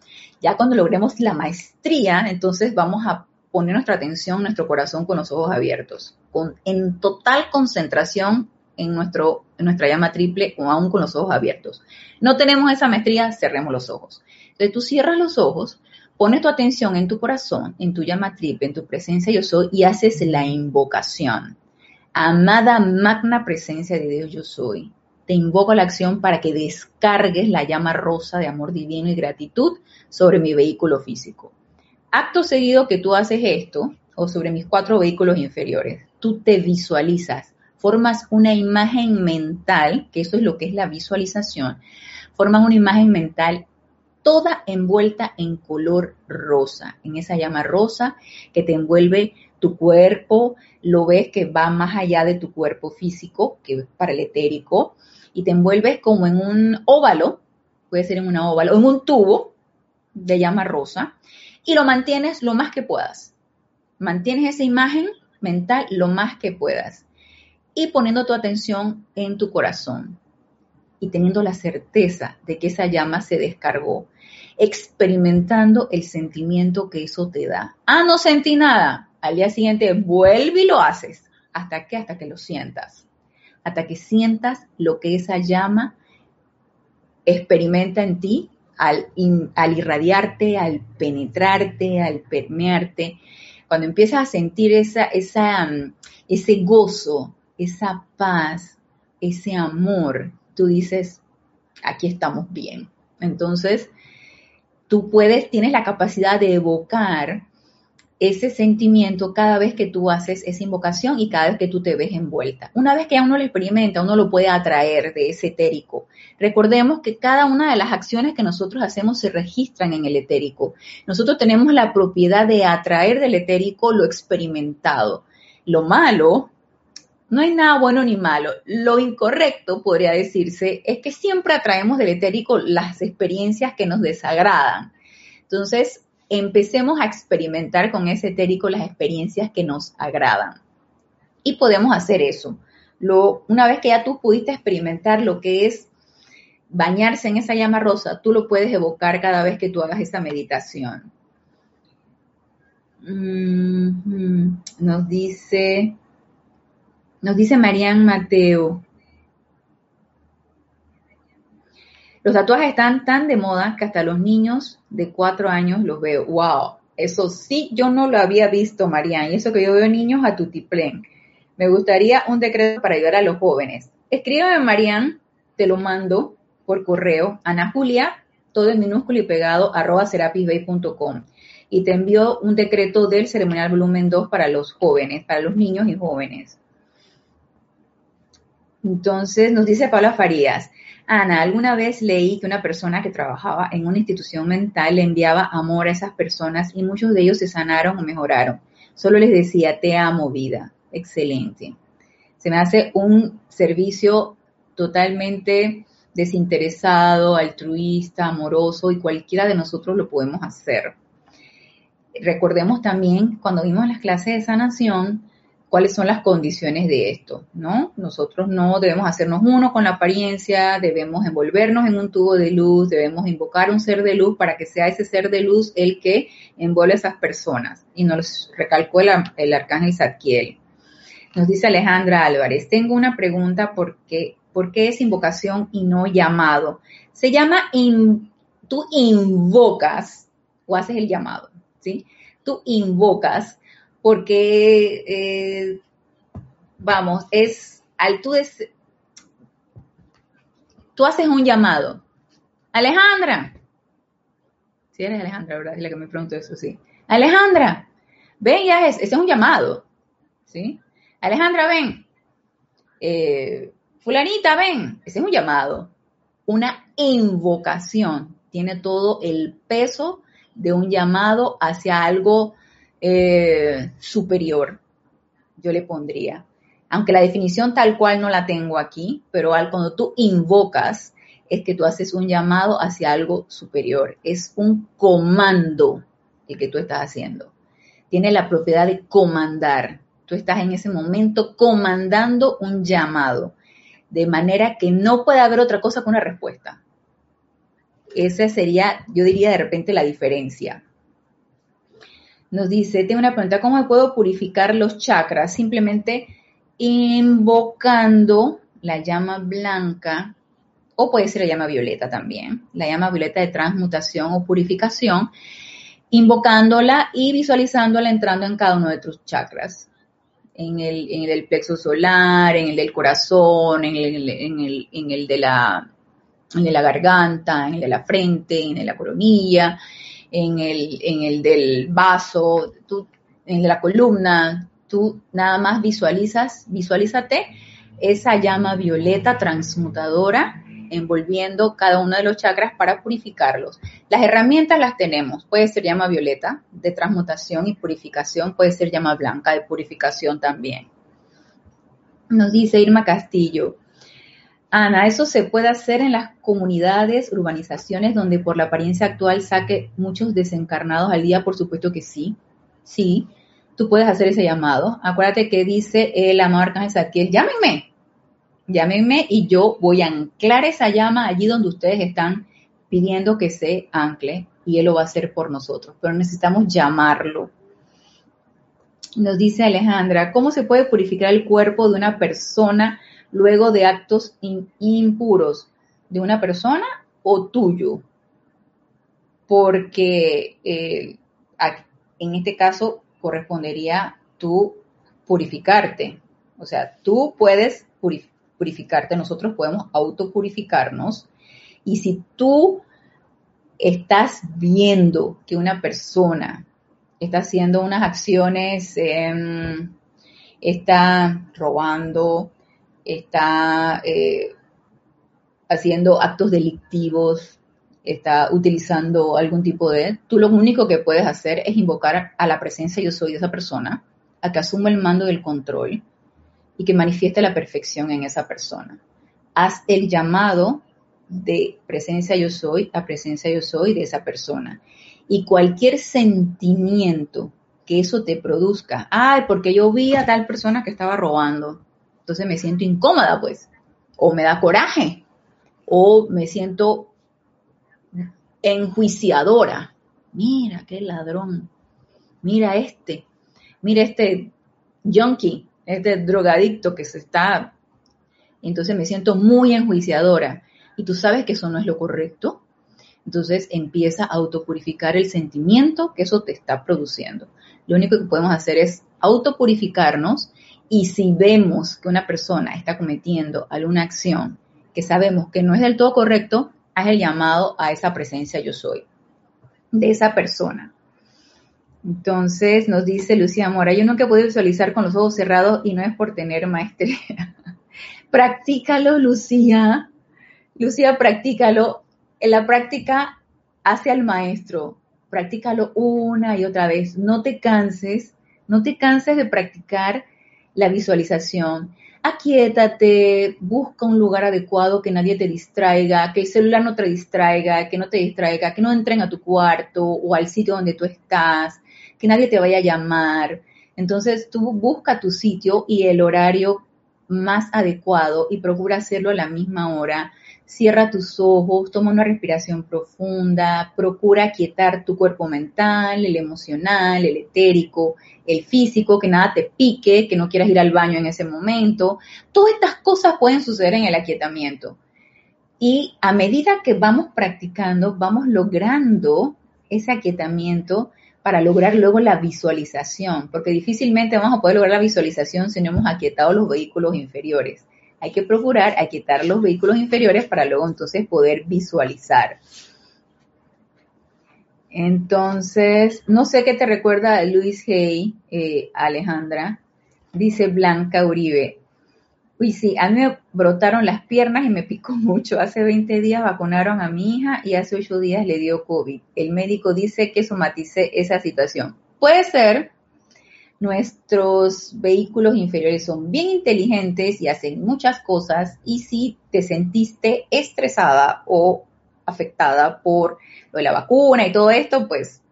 Ya cuando logremos la maestría, entonces vamos a poner nuestra atención, nuestro corazón con los ojos abiertos, con, en total concentración en, nuestro, nuestra llama triple o aún con los ojos abiertos. No tenemos esa maestría, cerremos los ojos. Entonces tú cierras los ojos, pones tu atención en tu corazón, en tu llama triple, en tu presencia yo soy y haces la invocación. Amada magna presencia de Dios yo soy. Te invoco a la acción para que descargues la llama rosa de amor divino y gratitud sobre mi vehículo físico. Acto seguido que tú haces esto, o sobre mis cuatro vehículos inferiores, tú te visualizas formas una imagen mental, que eso es lo que es la visualización, formas una imagen mental toda envuelta en color rosa, en esa llama rosa que te envuelve tu cuerpo, lo ves que va más allá de tu cuerpo físico, que es para el etérico, y te envuelves como en un óvalo, puede ser en una óvalo, en un tubo de llama rosa, y lo mantienes lo más que puedas. Mantienes esa imagen mental lo más que puedas y poniendo tu atención en tu corazón y teniendo la certeza de que esa llama se descargó, experimentando el sentimiento que eso te da. Ah, no sentí nada. Al día siguiente vuelve y lo haces. ¿Hasta qué? Hasta que lo sientas. Hasta que sientas lo que esa llama experimenta en ti al, al irradiarte, al penetrarte, al permearte. Cuando empiezas a sentir esa, esa, mm, ese gozo, esa paz, ese amor, tú dices, aquí estamos bien. Entonces, tú puedes, tienes la capacidad de evocar ese sentimiento cada vez que tú haces esa invocación y cada vez que tú te ves envuelta. Una vez que uno lo experimenta, uno lo puede atraer de ese etérico. Recordemos que cada una de las acciones que nosotros hacemos se registran en el etérico. Nosotros tenemos la propiedad de atraer del etérico lo experimentado. Lo malo, no hay nada bueno ni malo. Lo incorrecto, podría decirse, es que siempre atraemos del etérico las experiencias que nos desagradan. Entonces, empecemos a experimentar con ese etérico las experiencias que nos agradan. Y podemos hacer eso. Lo, una vez que ya tú pudiste experimentar lo que es bañarse en esa llama rosa, tú lo puedes evocar cada vez que tú hagas esa meditación. Nos dice, nos dice Marian Mateo, Los tatuajes están tan de moda que hasta los niños de cuatro años los veo. ¡Wow! Eso sí, yo no lo había visto, Marian. Y eso que yo veo niños a tutiplén. Me gustaría un decreto para ayudar a los jóvenes. Escríbeme, Marian, te lo mando por correo. Ana Julia, todo en minúsculo y pegado, arroba serapisbay.com. Y te envío un decreto del ceremonial volumen 2 para los jóvenes, para los niños y jóvenes. Entonces, nos dice Paula Farías, Ana, alguna vez leí que una persona que trabajaba en una institución mental le enviaba amor a esas personas y muchos de ellos se sanaron o mejoraron. Solo les decía, te amo vida. Excelente. Se me hace un servicio totalmente desinteresado, altruista, amoroso y cualquiera de nosotros lo podemos hacer. Recordemos también cuando vimos las clases de sanación, cuáles son las condiciones de esto, ¿no? Nosotros no debemos hacernos uno con la apariencia, debemos envolvernos en un tubo de luz, debemos invocar un ser de luz para que sea ese ser de luz el que envuelve a esas personas. Y nos recalcó el, arcángel Zadkiel. Nos dice Alejandra Álvarez, tengo una pregunta, ¿por qué, ¿por qué es invocación y no llamado? Se llama, tú invocas o haces el llamado, ¿sí? Tú invocas porque, eh, vamos, es al tú, tú haces un llamado. Alejandra, si eres Alejandra, ¿verdad? Es la que me pregunto eso, sí. Alejandra, ven, ya es, ese es un llamado, ¿sí? Alejandra, ven. Eh, fulanita, ven, ese es un llamado. Una invocación tiene todo el peso de un llamado hacia algo eh, superior, yo le pondría. Aunque la definición tal cual no la tengo aquí, pero al, cuando tú invocas, es que tú haces un llamado hacia algo superior. Es un comando el que tú estás haciendo. Tiene la propiedad de comandar. Tú estás en ese momento comandando un llamado, de manera que no puede haber otra cosa que una respuesta. Esa sería, yo diría de repente, la diferencia. Nos dice, tengo una pregunta, ¿cómo puedo purificar los chakras? Simplemente invocando la llama blanca, o puede ser la llama violeta también, la llama violeta de transmutación o purificación, invocándola y visualizándola entrando en cada uno de tus chakras. En el, en el del plexo solar, en el del corazón, en el, en el, en el de la en el de la garganta, en el de la frente, en el la coronilla, en el, en el del vaso, tú, en la columna, tú nada más visualizas, visualízate esa llama violeta transmutadora envolviendo cada uno de los chakras para purificarlos. Las herramientas las tenemos, puede ser llama violeta de transmutación y purificación, puede ser llama blanca de purificación también. Nos dice Irma Castillo, Ana, eso se puede hacer en las comunidades, urbanizaciones donde por la apariencia actual saque muchos desencarnados al día, por supuesto que sí, sí, tú puedes hacer ese llamado. Acuérdate que dice el amado Arcángel Zadkiel, llámenme, llámenme y yo voy a anclar esa llama allí donde ustedes están pidiendo que se ancle y él lo va a hacer por nosotros, pero necesitamos llamarlo. Nos dice Alejandra, ¿cómo se puede purificar el cuerpo de una persona luego de actos impuros de una persona o tuyo, porque eh, en este caso correspondería tú purificarte. O sea, tú puedes purificarte, nosotros podemos autopurificarnos. Y si tú estás viendo que una persona está haciendo unas acciones, em, está robando, está eh, haciendo actos delictivos, está utilizando algún tipo de... Tú lo único que puedes hacer es invocar a la presencia yo soy de esa persona, a que asuma el mando del control y que manifieste la perfección en esa persona. Haz el llamado de presencia yo soy a presencia yo soy de esa persona. Y cualquier sentimiento que eso te produzca, ay, porque yo vi a tal persona que estaba robando, entonces me siento incómoda, pues, o me da coraje, o me siento enjuiciadora. Mira, qué ladrón. Mira este. Mira este junkie, este drogadicto que se está. Entonces me siento muy enjuiciadora. Y tú sabes que eso no es lo correcto. Entonces empieza a autopurificar el sentimiento que eso te está produciendo. Lo único que podemos hacer es autopurificarnos y si vemos que una persona está cometiendo alguna acción que sabemos que no es del todo correcto, haz el llamado a esa presencia yo soy, de esa persona. Entonces nos dice Lucía Mora, yo nunca he podido visualizar con los ojos cerrados y no es por tener maestría. practícalo, Lucía. Lucía, practícalo. En la práctica hace al maestro. Practícalo una y otra vez. No te canses, no te canses de practicar la visualización aquietate, busca un lugar adecuado que nadie te distraiga, que el celular no te distraiga, que no te distraiga, que no entren a tu cuarto o al sitio donde tú estás, que nadie te vaya a llamar. Entonces tú busca tu sitio y el horario más adecuado y procura hacerlo a la misma hora Cierra tus ojos, toma una respiración profunda, procura quietar tu cuerpo mental, el emocional, el etérico, el físico, que nada te pique, que no quieras ir al baño en ese momento. Todas estas cosas pueden suceder en el aquietamiento. Y a medida que vamos practicando, vamos logrando ese aquietamiento para lograr luego la visualización, porque difícilmente vamos a poder lograr la visualización si no hemos aquietado los vehículos inferiores hay que procurar quitar los vehículos inferiores para luego entonces poder visualizar. Entonces, no sé qué te recuerda Luis Hay, eh, Alejandra. Dice Blanca Uribe. Uy, sí, a mí me brotaron las piernas y me picó mucho. Hace 20 días vacunaron a mi hija y hace 8 días le dio COVID. El médico dice que somaticé esa situación. Puede ser, nuestros vehículos inferiores son bien inteligentes y hacen muchas cosas y si te sentiste estresada o afectada por la vacuna y todo esto, pues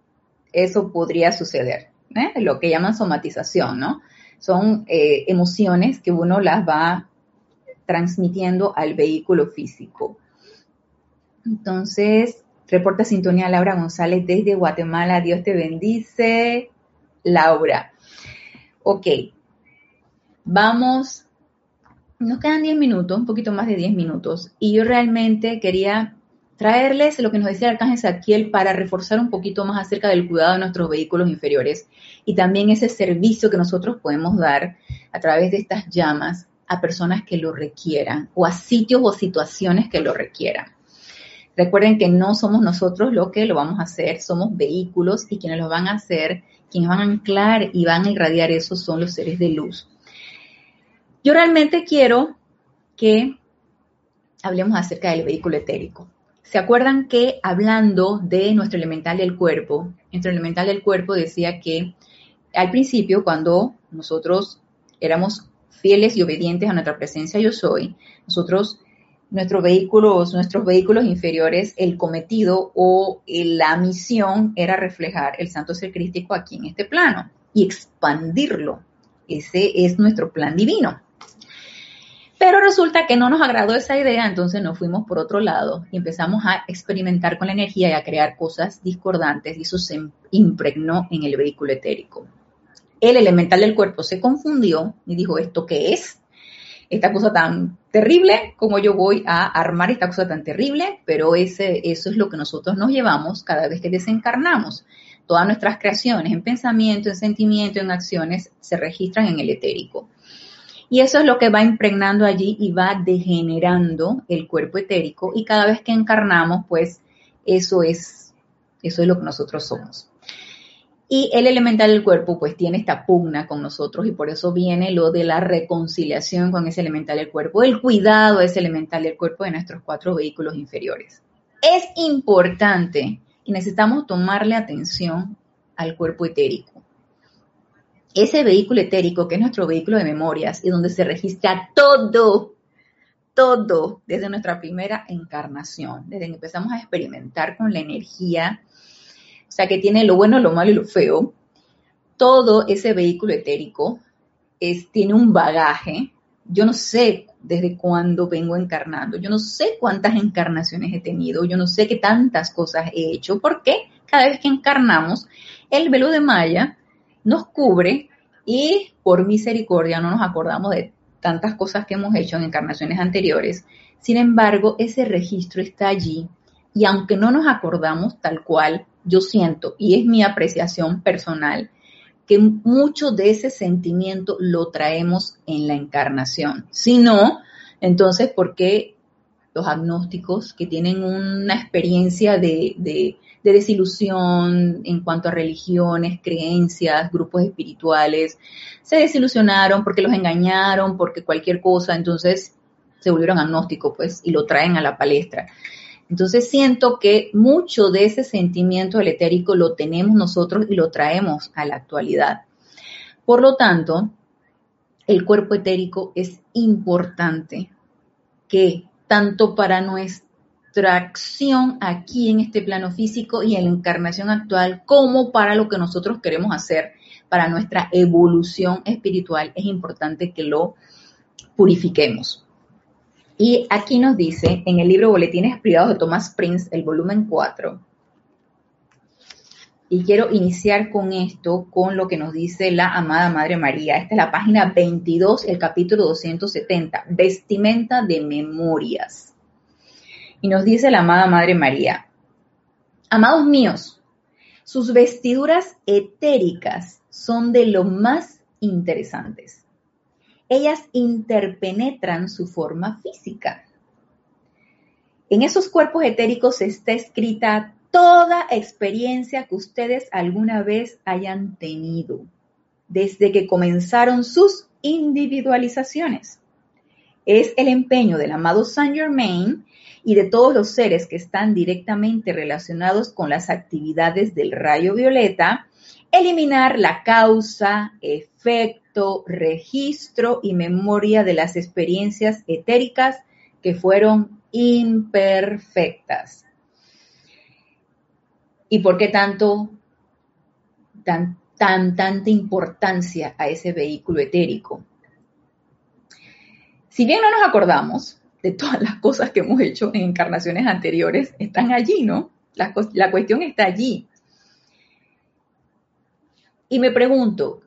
eso podría suceder. ¿eh? Lo que llaman somatización, ¿no? Son eh, emociones que uno las va transmitiendo al vehículo físico. Entonces, reporta sintonía Laura González desde Guatemala. Dios te bendice. Laura. Ok, vamos, nos quedan 10 minutos, un poquito más de 10 minutos, y yo realmente quería traerles lo que nos decía el Arcángel Saquiel para reforzar un poquito más acerca del cuidado de nuestros vehículos inferiores y también ese servicio que nosotros podemos dar a través de estas llamas a personas que lo requieran o a sitios o situaciones que lo requieran. Recuerden que no somos nosotros los que lo vamos a hacer, somos vehículos y quienes lo van a hacer quienes van a anclar y van a irradiar eso son los seres de luz. Yo realmente quiero que hablemos acerca del vehículo etérico. ¿Se acuerdan que hablando de nuestro elemental del cuerpo, nuestro elemental del cuerpo decía que al principio, cuando nosotros éramos fieles y obedientes a nuestra presencia yo soy, nosotros nuestros vehículos, nuestros vehículos inferiores, el cometido o la misión era reflejar el santo ser crístico aquí en este plano y expandirlo. Ese es nuestro plan divino. Pero resulta que no nos agradó esa idea, entonces nos fuimos por otro lado y empezamos a experimentar con la energía y a crear cosas discordantes y eso se impregnó en el vehículo etérico. El elemental del cuerpo se confundió y dijo, ¿esto qué es? Esta cosa tan terrible, como yo voy a armar esta cosa tan terrible, pero ese, eso es lo que nosotros nos llevamos cada vez que desencarnamos. Todas nuestras creaciones en pensamiento, en sentimiento, en acciones se registran en el etérico. Y eso es lo que va impregnando allí y va degenerando el cuerpo etérico y cada vez que encarnamos, pues eso es, eso es lo que nosotros somos. Y el elemental del cuerpo pues tiene esta pugna con nosotros y por eso viene lo de la reconciliación con ese elemental del cuerpo, el cuidado de ese elemental del cuerpo de nuestros cuatro vehículos inferiores. Es importante y necesitamos tomarle atención al cuerpo etérico. Ese vehículo etérico que es nuestro vehículo de memorias y donde se registra todo, todo desde nuestra primera encarnación, desde que empezamos a experimentar con la energía o sea, que tiene lo bueno, lo malo y lo feo. Todo ese vehículo etérico es, tiene un bagaje. Yo no sé desde cuándo vengo encarnando, yo no sé cuántas encarnaciones he tenido, yo no sé qué tantas cosas he hecho, porque cada vez que encarnamos, el velo de Maya nos cubre y por misericordia no nos acordamos de tantas cosas que hemos hecho en encarnaciones anteriores. Sin embargo, ese registro está allí y aunque no nos acordamos tal cual, yo siento, y es mi apreciación personal, que mucho de ese sentimiento lo traemos en la encarnación. Si no, entonces, ¿por qué los agnósticos que tienen una experiencia de, desilusión en cuanto a religiones, creencias, grupos espirituales, se desilusionaron porque los engañaron, porque cualquier cosa, entonces se volvieron agnósticos, pues, y lo traen a la palestra. Entonces siento que mucho de ese sentimiento del etérico lo tenemos nosotros y lo traemos a la actualidad. Por lo tanto, el cuerpo etérico es importante que tanto para nuestra acción aquí en este plano físico y en la encarnación actual, como para lo que nosotros queremos hacer, para nuestra evolución espiritual, es importante que lo purifiquemos. Y aquí nos dice en el libro Boletines Privados de Thomas Prince, el volumen 4, y quiero iniciar con esto, con lo que nos dice la amada Madre María. Esta es la página 22, el capítulo 270, vestimenta de memorias. Y nos dice la amada Madre María, amados míos, sus vestiduras etéricas son de lo más interesantes ellas interpenetran su forma física. En esos cuerpos etéricos está escrita toda experiencia que ustedes alguna vez hayan tenido, desde que comenzaron sus individualizaciones. Es el empeño del amado Saint Germain y de todos los seres que están directamente relacionados con las actividades del rayo violeta, eliminar la causa, efecto, registro y memoria de las experiencias etéricas que fueron imperfectas. ¿Y por qué tanto, tan, tan, tanta importancia a ese vehículo etérico? Si bien no nos acordamos de todas las cosas que hemos hecho en encarnaciones anteriores, están allí, ¿no? La, la cuestión está allí. Y me pregunto,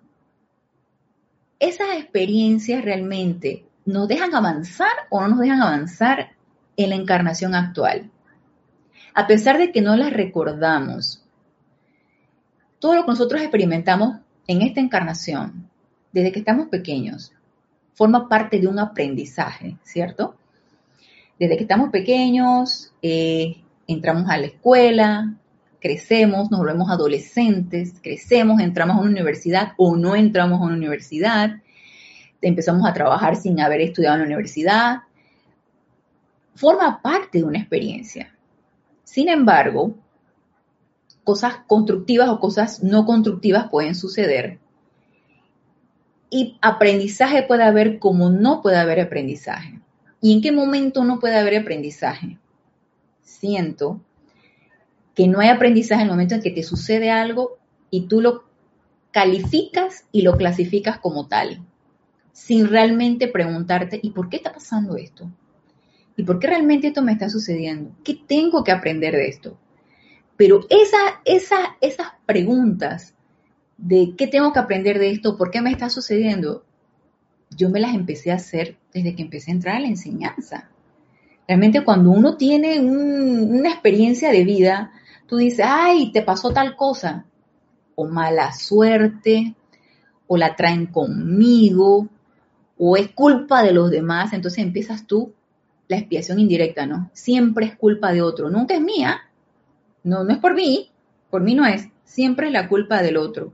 esas experiencias realmente nos dejan avanzar o no nos dejan avanzar en la encarnación actual. A pesar de que no las recordamos, todo lo que nosotros experimentamos en esta encarnación, desde que estamos pequeños, forma parte de un aprendizaje, ¿cierto? Desde que estamos pequeños, eh, entramos a la escuela, crecemos, nos volvemos adolescentes, crecemos, entramos a una universidad o no entramos a una universidad, empezamos a trabajar sin haber estudiado en la universidad. Forma parte de una experiencia. Sin embargo, cosas constructivas o cosas no constructivas pueden suceder. Y aprendizaje puede haber como no puede haber aprendizaje. ¿Y en qué momento no puede haber aprendizaje? Siento que no hay aprendizaje en el momento en que te sucede algo y tú lo calificas y lo clasificas como tal, sin realmente preguntarte, ¿y por qué está pasando esto? ¿Y por qué realmente esto me está sucediendo? ¿Qué tengo que aprender de esto? Pero esa, esa, esas preguntas de qué tengo que aprender de esto, por qué me está sucediendo, yo me las empecé a hacer desde que empecé a entrar a la enseñanza. Realmente cuando uno tiene una experiencia de vida, tú dices, ay, te pasó tal cosa, o mala suerte, o la traen conmigo, o es culpa de los demás, entonces empiezas tú la expiación indirecta, ¿no? Siempre es culpa de otro, nunca es mía, no, no es por mí, por mí no es, siempre es la culpa del otro.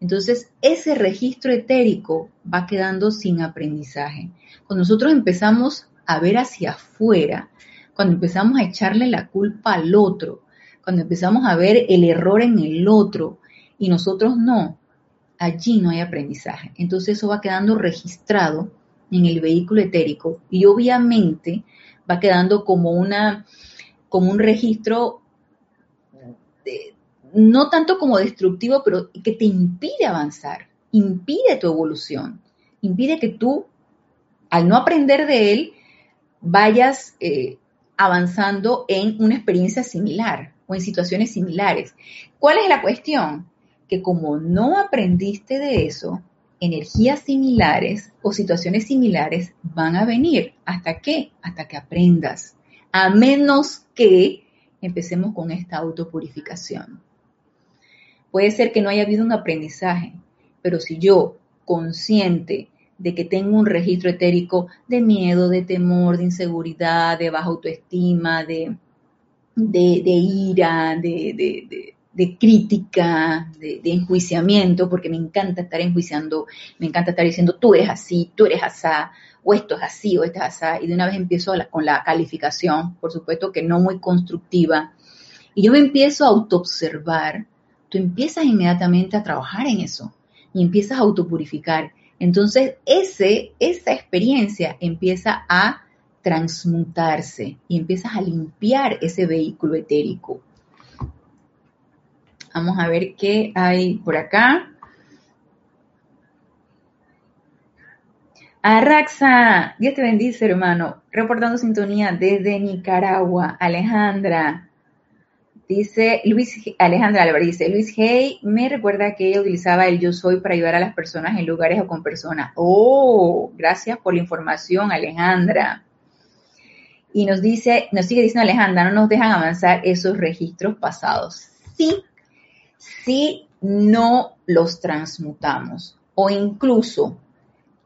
Entonces, ese registro etérico va quedando sin aprendizaje. Cuando nosotros empezamos a ver hacia afuera, cuando empezamos a echarle la culpa al otro, cuando empezamos a ver el error en el otro y nosotros no, allí no hay aprendizaje. Entonces eso va quedando registrado en el vehículo etérico y obviamente va quedando como una como un registro no tanto como destructivo, pero que te impide avanzar, impide tu evolución, impide que tú, al no aprender de él, vayas eh, avanzando en una experiencia similar o en situaciones similares. ¿Cuál es la cuestión? Que como no aprendiste de eso, energías similares o situaciones similares van a venir. ¿Hasta qué? Hasta que aprendas. A menos que empecemos con esta autopurificación. Puede ser que no haya habido un aprendizaje, pero si yo, consciente de que tengo un registro etérico de miedo, de temor, de inseguridad, de baja autoestima, de, de, ira, de, de crítica, de, enjuiciamiento, porque me encanta estar enjuiciando, me encanta estar diciendo tú eres así, tú eres asá, o esto es así, o esto es así, y de una vez empiezo con la calificación, por supuesto que no muy constructiva, y yo me empiezo a autoobservar tú empiezas inmediatamente a trabajar en eso y empiezas a autopurificar. Entonces, ese, esa experiencia empieza a transmutarse y empiezas a limpiar ese vehículo etérico. Vamos a ver qué hay por acá. Arraxa, Dios te bendice, hermano. Reportando sintonía desde Nicaragua. Alejandra, Dice Luis Alejandra Álvarez, dice Luis Hey, me recuerda que ella utilizaba el yo soy para ayudar a las personas en lugares o con personas. Oh, gracias por la información, Alejandra. Y nos dice, nos sigue diciendo Alejandra, no nos dejan avanzar esos registros pasados. Sí, sí, no los transmutamos. O incluso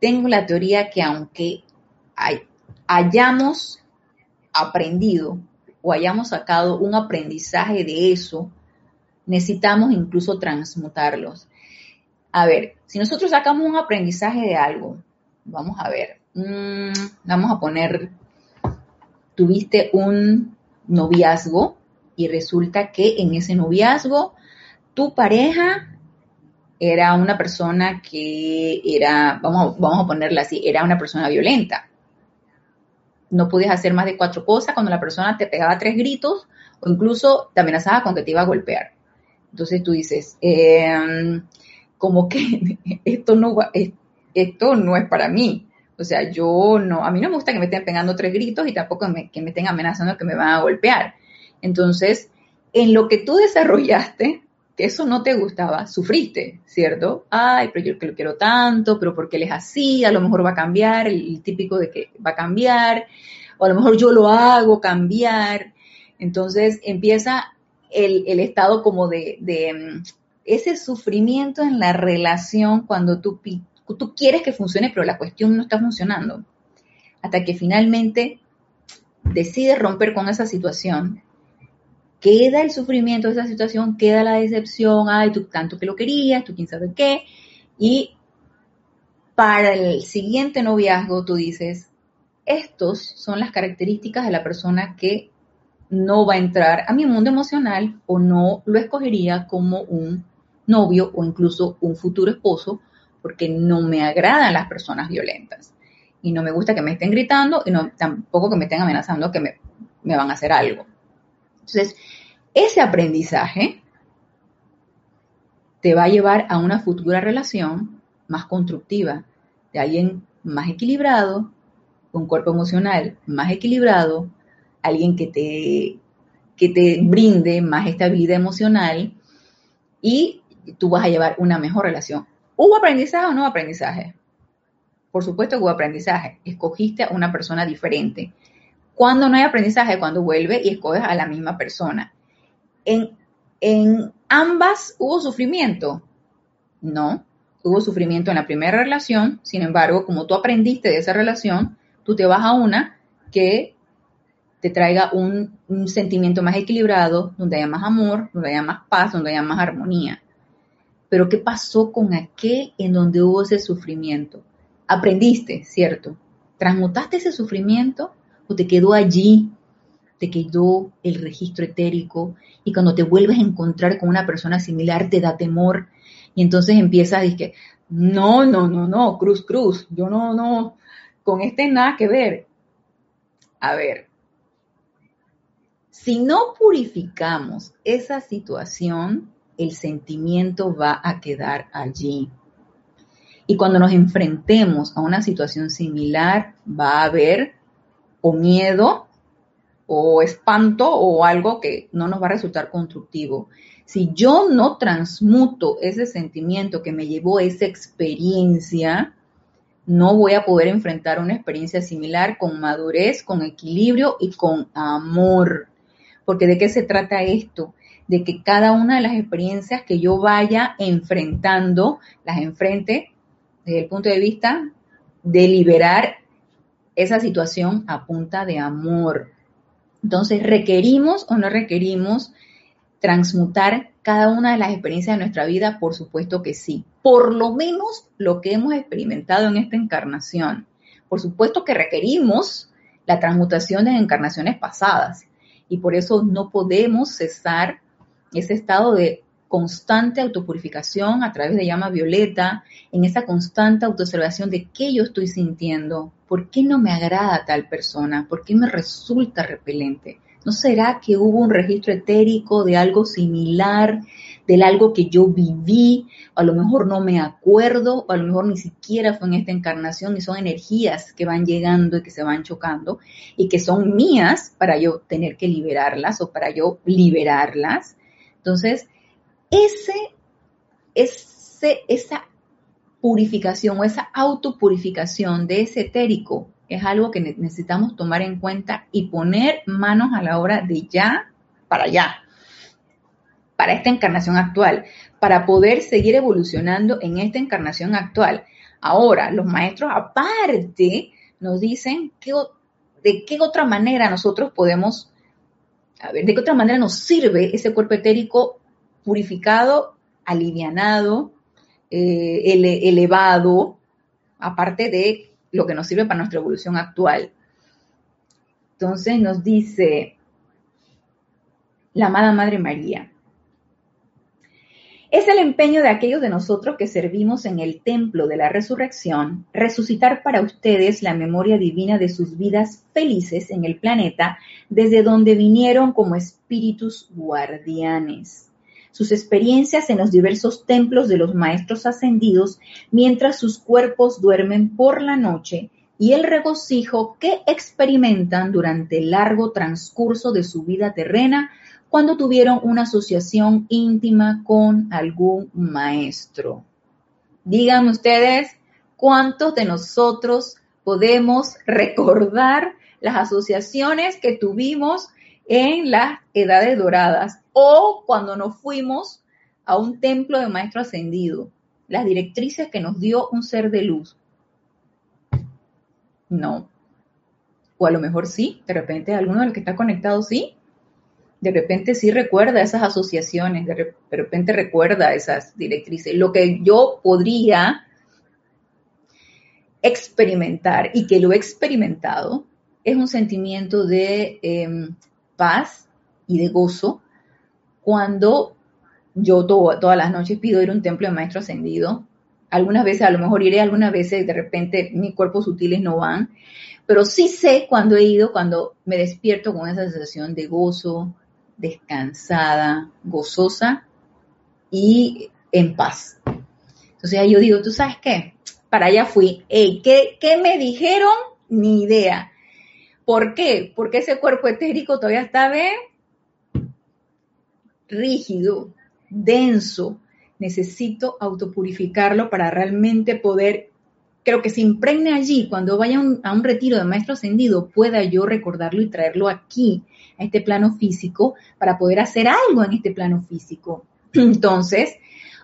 tengo la teoría que aunque hayamos aprendido o hayamos sacado un aprendizaje de eso, necesitamos incluso transmutarlos. A ver, si nosotros sacamos un aprendizaje de algo, vamos a ver, mm, vamos a poner, tuviste un noviazgo y resulta que en ese noviazgo tu pareja era una persona que era, vamos, vamos a ponerla así, era una persona violenta no podías hacer más de cuatro cosas cuando la persona te pegaba tres gritos o incluso te amenazaba con que te iba a golpear. Entonces tú dices, em, como que esto no, esto no es para mí. O sea, yo no, a mí no me gusta que me estén pegando tres gritos y tampoco que me estén amenazando que me van a golpear. Entonces, en lo que tú desarrollaste, que eso no te gustaba, sufriste, ¿cierto? Ay, pero yo que lo quiero tanto, pero porque él es así, a lo mejor va a cambiar, el, típico de que va a cambiar, o a lo mejor yo lo hago cambiar. Entonces empieza el, estado como de, de, mm, ese sufrimiento en la relación cuando tú, tú quieres que funcione, pero la cuestión no está funcionando. Hasta que finalmente decides romper con esa situación queda el sufrimiento de esa situación, queda la decepción, ay, tú tanto que lo querías, tú quién sabe qué, y para el siguiente noviazgo tú dices, estos son las características de la persona que no va a entrar a mi mundo emocional o no lo escogería como un novio o incluso un futuro esposo porque no me agradan las personas violentas y no me gusta que me estén gritando y no, tampoco que me estén amenazando que me, me van a hacer algo. Entonces, ese aprendizaje te va a llevar a una futura relación más constructiva, de alguien más equilibrado, un cuerpo emocional más equilibrado, alguien que te, que te brinde más estabilidad emocional y tú vas a llevar una mejor relación. ¿Hubo aprendizaje o no aprendizaje? Por supuesto que hubo aprendizaje. Escogiste a una persona diferente. Cuando no hay aprendizaje, cuando vuelve y escoges a la misma persona. En, en ambas hubo sufrimiento. No, hubo sufrimiento en la primera relación, sin embargo, como tú aprendiste de esa relación, tú te vas a una que te traiga un, sentimiento más equilibrado, donde haya más amor, donde haya más paz, donde haya más armonía. Pero ¿qué pasó con aquel en donde hubo ese sufrimiento? Aprendiste, ¿cierto? ¿Transmutaste ese sufrimiento o te quedó allí? Te quedó el registro etérico y cuando te vuelves a encontrar con una persona similar te da temor y entonces empiezas a decir, no, no, no, no, cruz, cruz, yo no, no, con este nada que ver. A ver, si no purificamos esa situación, el sentimiento va a quedar allí. Y cuando nos enfrentemos a una situación similar, va a haber o miedo o espanto o algo que no nos va a resultar constructivo. Si yo no transmuto ese sentimiento que me llevó a esa experiencia, no voy a poder enfrentar una experiencia similar con madurez, con equilibrio y con amor. Porque ¿de qué se trata esto? De que cada una de las experiencias que yo vaya enfrentando, las enfrente desde el punto de vista de liberar esa situación a punta de amor. Entonces, ¿requerimos o no requerimos transmutar cada una de las experiencias de nuestra vida? Por supuesto que sí. Por lo menos lo que hemos experimentado en esta encarnación. Por supuesto que requerimos la transmutación de encarnaciones pasadas y por eso no podemos cesar ese estado de constante autopurificación a través de llama violeta, en esa constante autoobservación de qué yo estoy sintiendo, por qué no me agrada tal persona, por qué me resulta repelente. ¿No será que hubo un registro etérico de algo similar, de algo que yo viví? A lo mejor no me acuerdo, o a lo mejor ni siquiera fue en esta encarnación, y son energías que van llegando y que se van chocando, y que son mías para yo tener que liberarlas o para yo liberarlas. Entonces, ese, ese, esa purificación o esa autopurificación de ese etérico es algo que necesitamos tomar en cuenta y poner manos a la obra de ya para allá, para esta encarnación actual, para poder seguir evolucionando en esta encarnación actual. Ahora, los maestros aparte nos dicen que, de qué otra manera nosotros podemos, a ver, de qué otra manera nos sirve ese cuerpo etérico purificado, alivianado, eh, elevado, aparte de lo que nos sirve para nuestra evolución actual. Entonces nos dice la amada Madre María, es el empeño de aquellos de nosotros que servimos en el templo de la resurrección, resucitar para ustedes la memoria divina de sus vidas felices en el planeta, desde donde vinieron como espíritus guardianes. Sus experiencias en los diversos templos de los maestros ascendidos mientras sus cuerpos duermen por la noche y el regocijo que experimentan durante el largo transcurso de su vida terrena cuando tuvieron una asociación íntima con algún maestro. Díganme ustedes, ¿cuántos de nosotros podemos recordar las asociaciones que tuvimos en las edades doradas o cuando nos fuimos a un templo de maestro ascendido, las directrices que nos dio un ser de luz. No. O a lo mejor sí, de repente alguno de los que está conectado sí. De repente sí recuerda esas asociaciones, de repente recuerda esas directrices. Lo que yo podría experimentar y que lo he experimentado es un sentimiento de em, paz y de gozo cuando yo todas las noches pido ir a un templo de maestro ascendido. Algunas veces, a lo mejor iré, algunas veces de repente mis cuerpos sutiles no van, pero sí sé cuando he ido, cuando me despierto con esa sensación de gozo, descansada, gozosa y en paz. Entonces yo digo, ¿tú sabes qué? Para allá fui. ¿qué, ¿Qué me dijeron? Ni idea. ¿Por qué? Porque ese cuerpo etérico todavía está rígido, denso. Necesito autopurificarlo para realmente poder, creo que se impregne allí, cuando vaya a un retiro de maestro ascendido, pueda yo recordarlo y traerlo aquí, a este plano físico, para poder hacer algo en este plano físico. Entonces,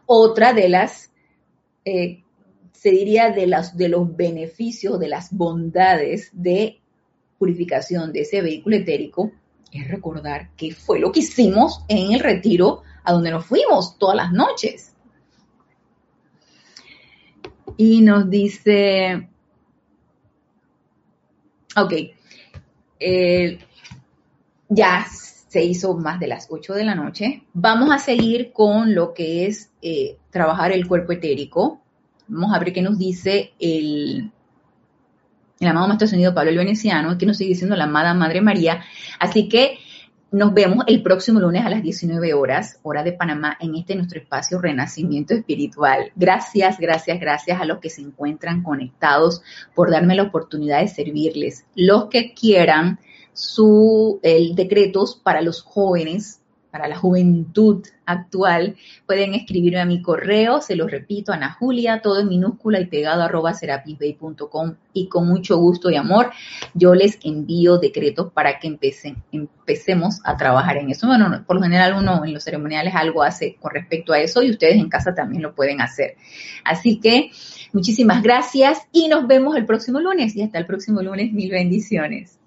otra de las, eh, se diría de, las, de los beneficios, de las bondades de purificación de ese vehículo etérico es recordar qué fue lo que hicimos en el retiro a donde nos fuimos todas las noches. Y nos dice, ok, eh, ya se hizo más de las 8 de la noche. Vamos a seguir con lo que es eh, trabajar el cuerpo etérico. Vamos a ver qué nos dice el, el amado Maestro Sonido Pablo el Veneciano, que nos sigue diciendo la amada Madre María. Así que nos vemos el próximo lunes a las 19 horas, hora de Panamá, en este nuestro espacio Renacimiento Espiritual. Gracias, gracias, gracias a los que se encuentran conectados por darme la oportunidad de servirles. Los que quieran su el decretos para los jóvenes para la juventud actual, pueden escribirme a mi correo, se lo repito, Ana Julia, todo en minúscula y pegado arroba serapisbay.com y con mucho gusto y amor yo les envío decretos para que empecen, empecemos a trabajar en eso. Bueno, por lo general uno en los ceremoniales algo hace con respecto a eso y ustedes en casa también lo pueden hacer. Así que muchísimas gracias y nos vemos el próximo lunes y hasta el próximo lunes, mil bendiciones.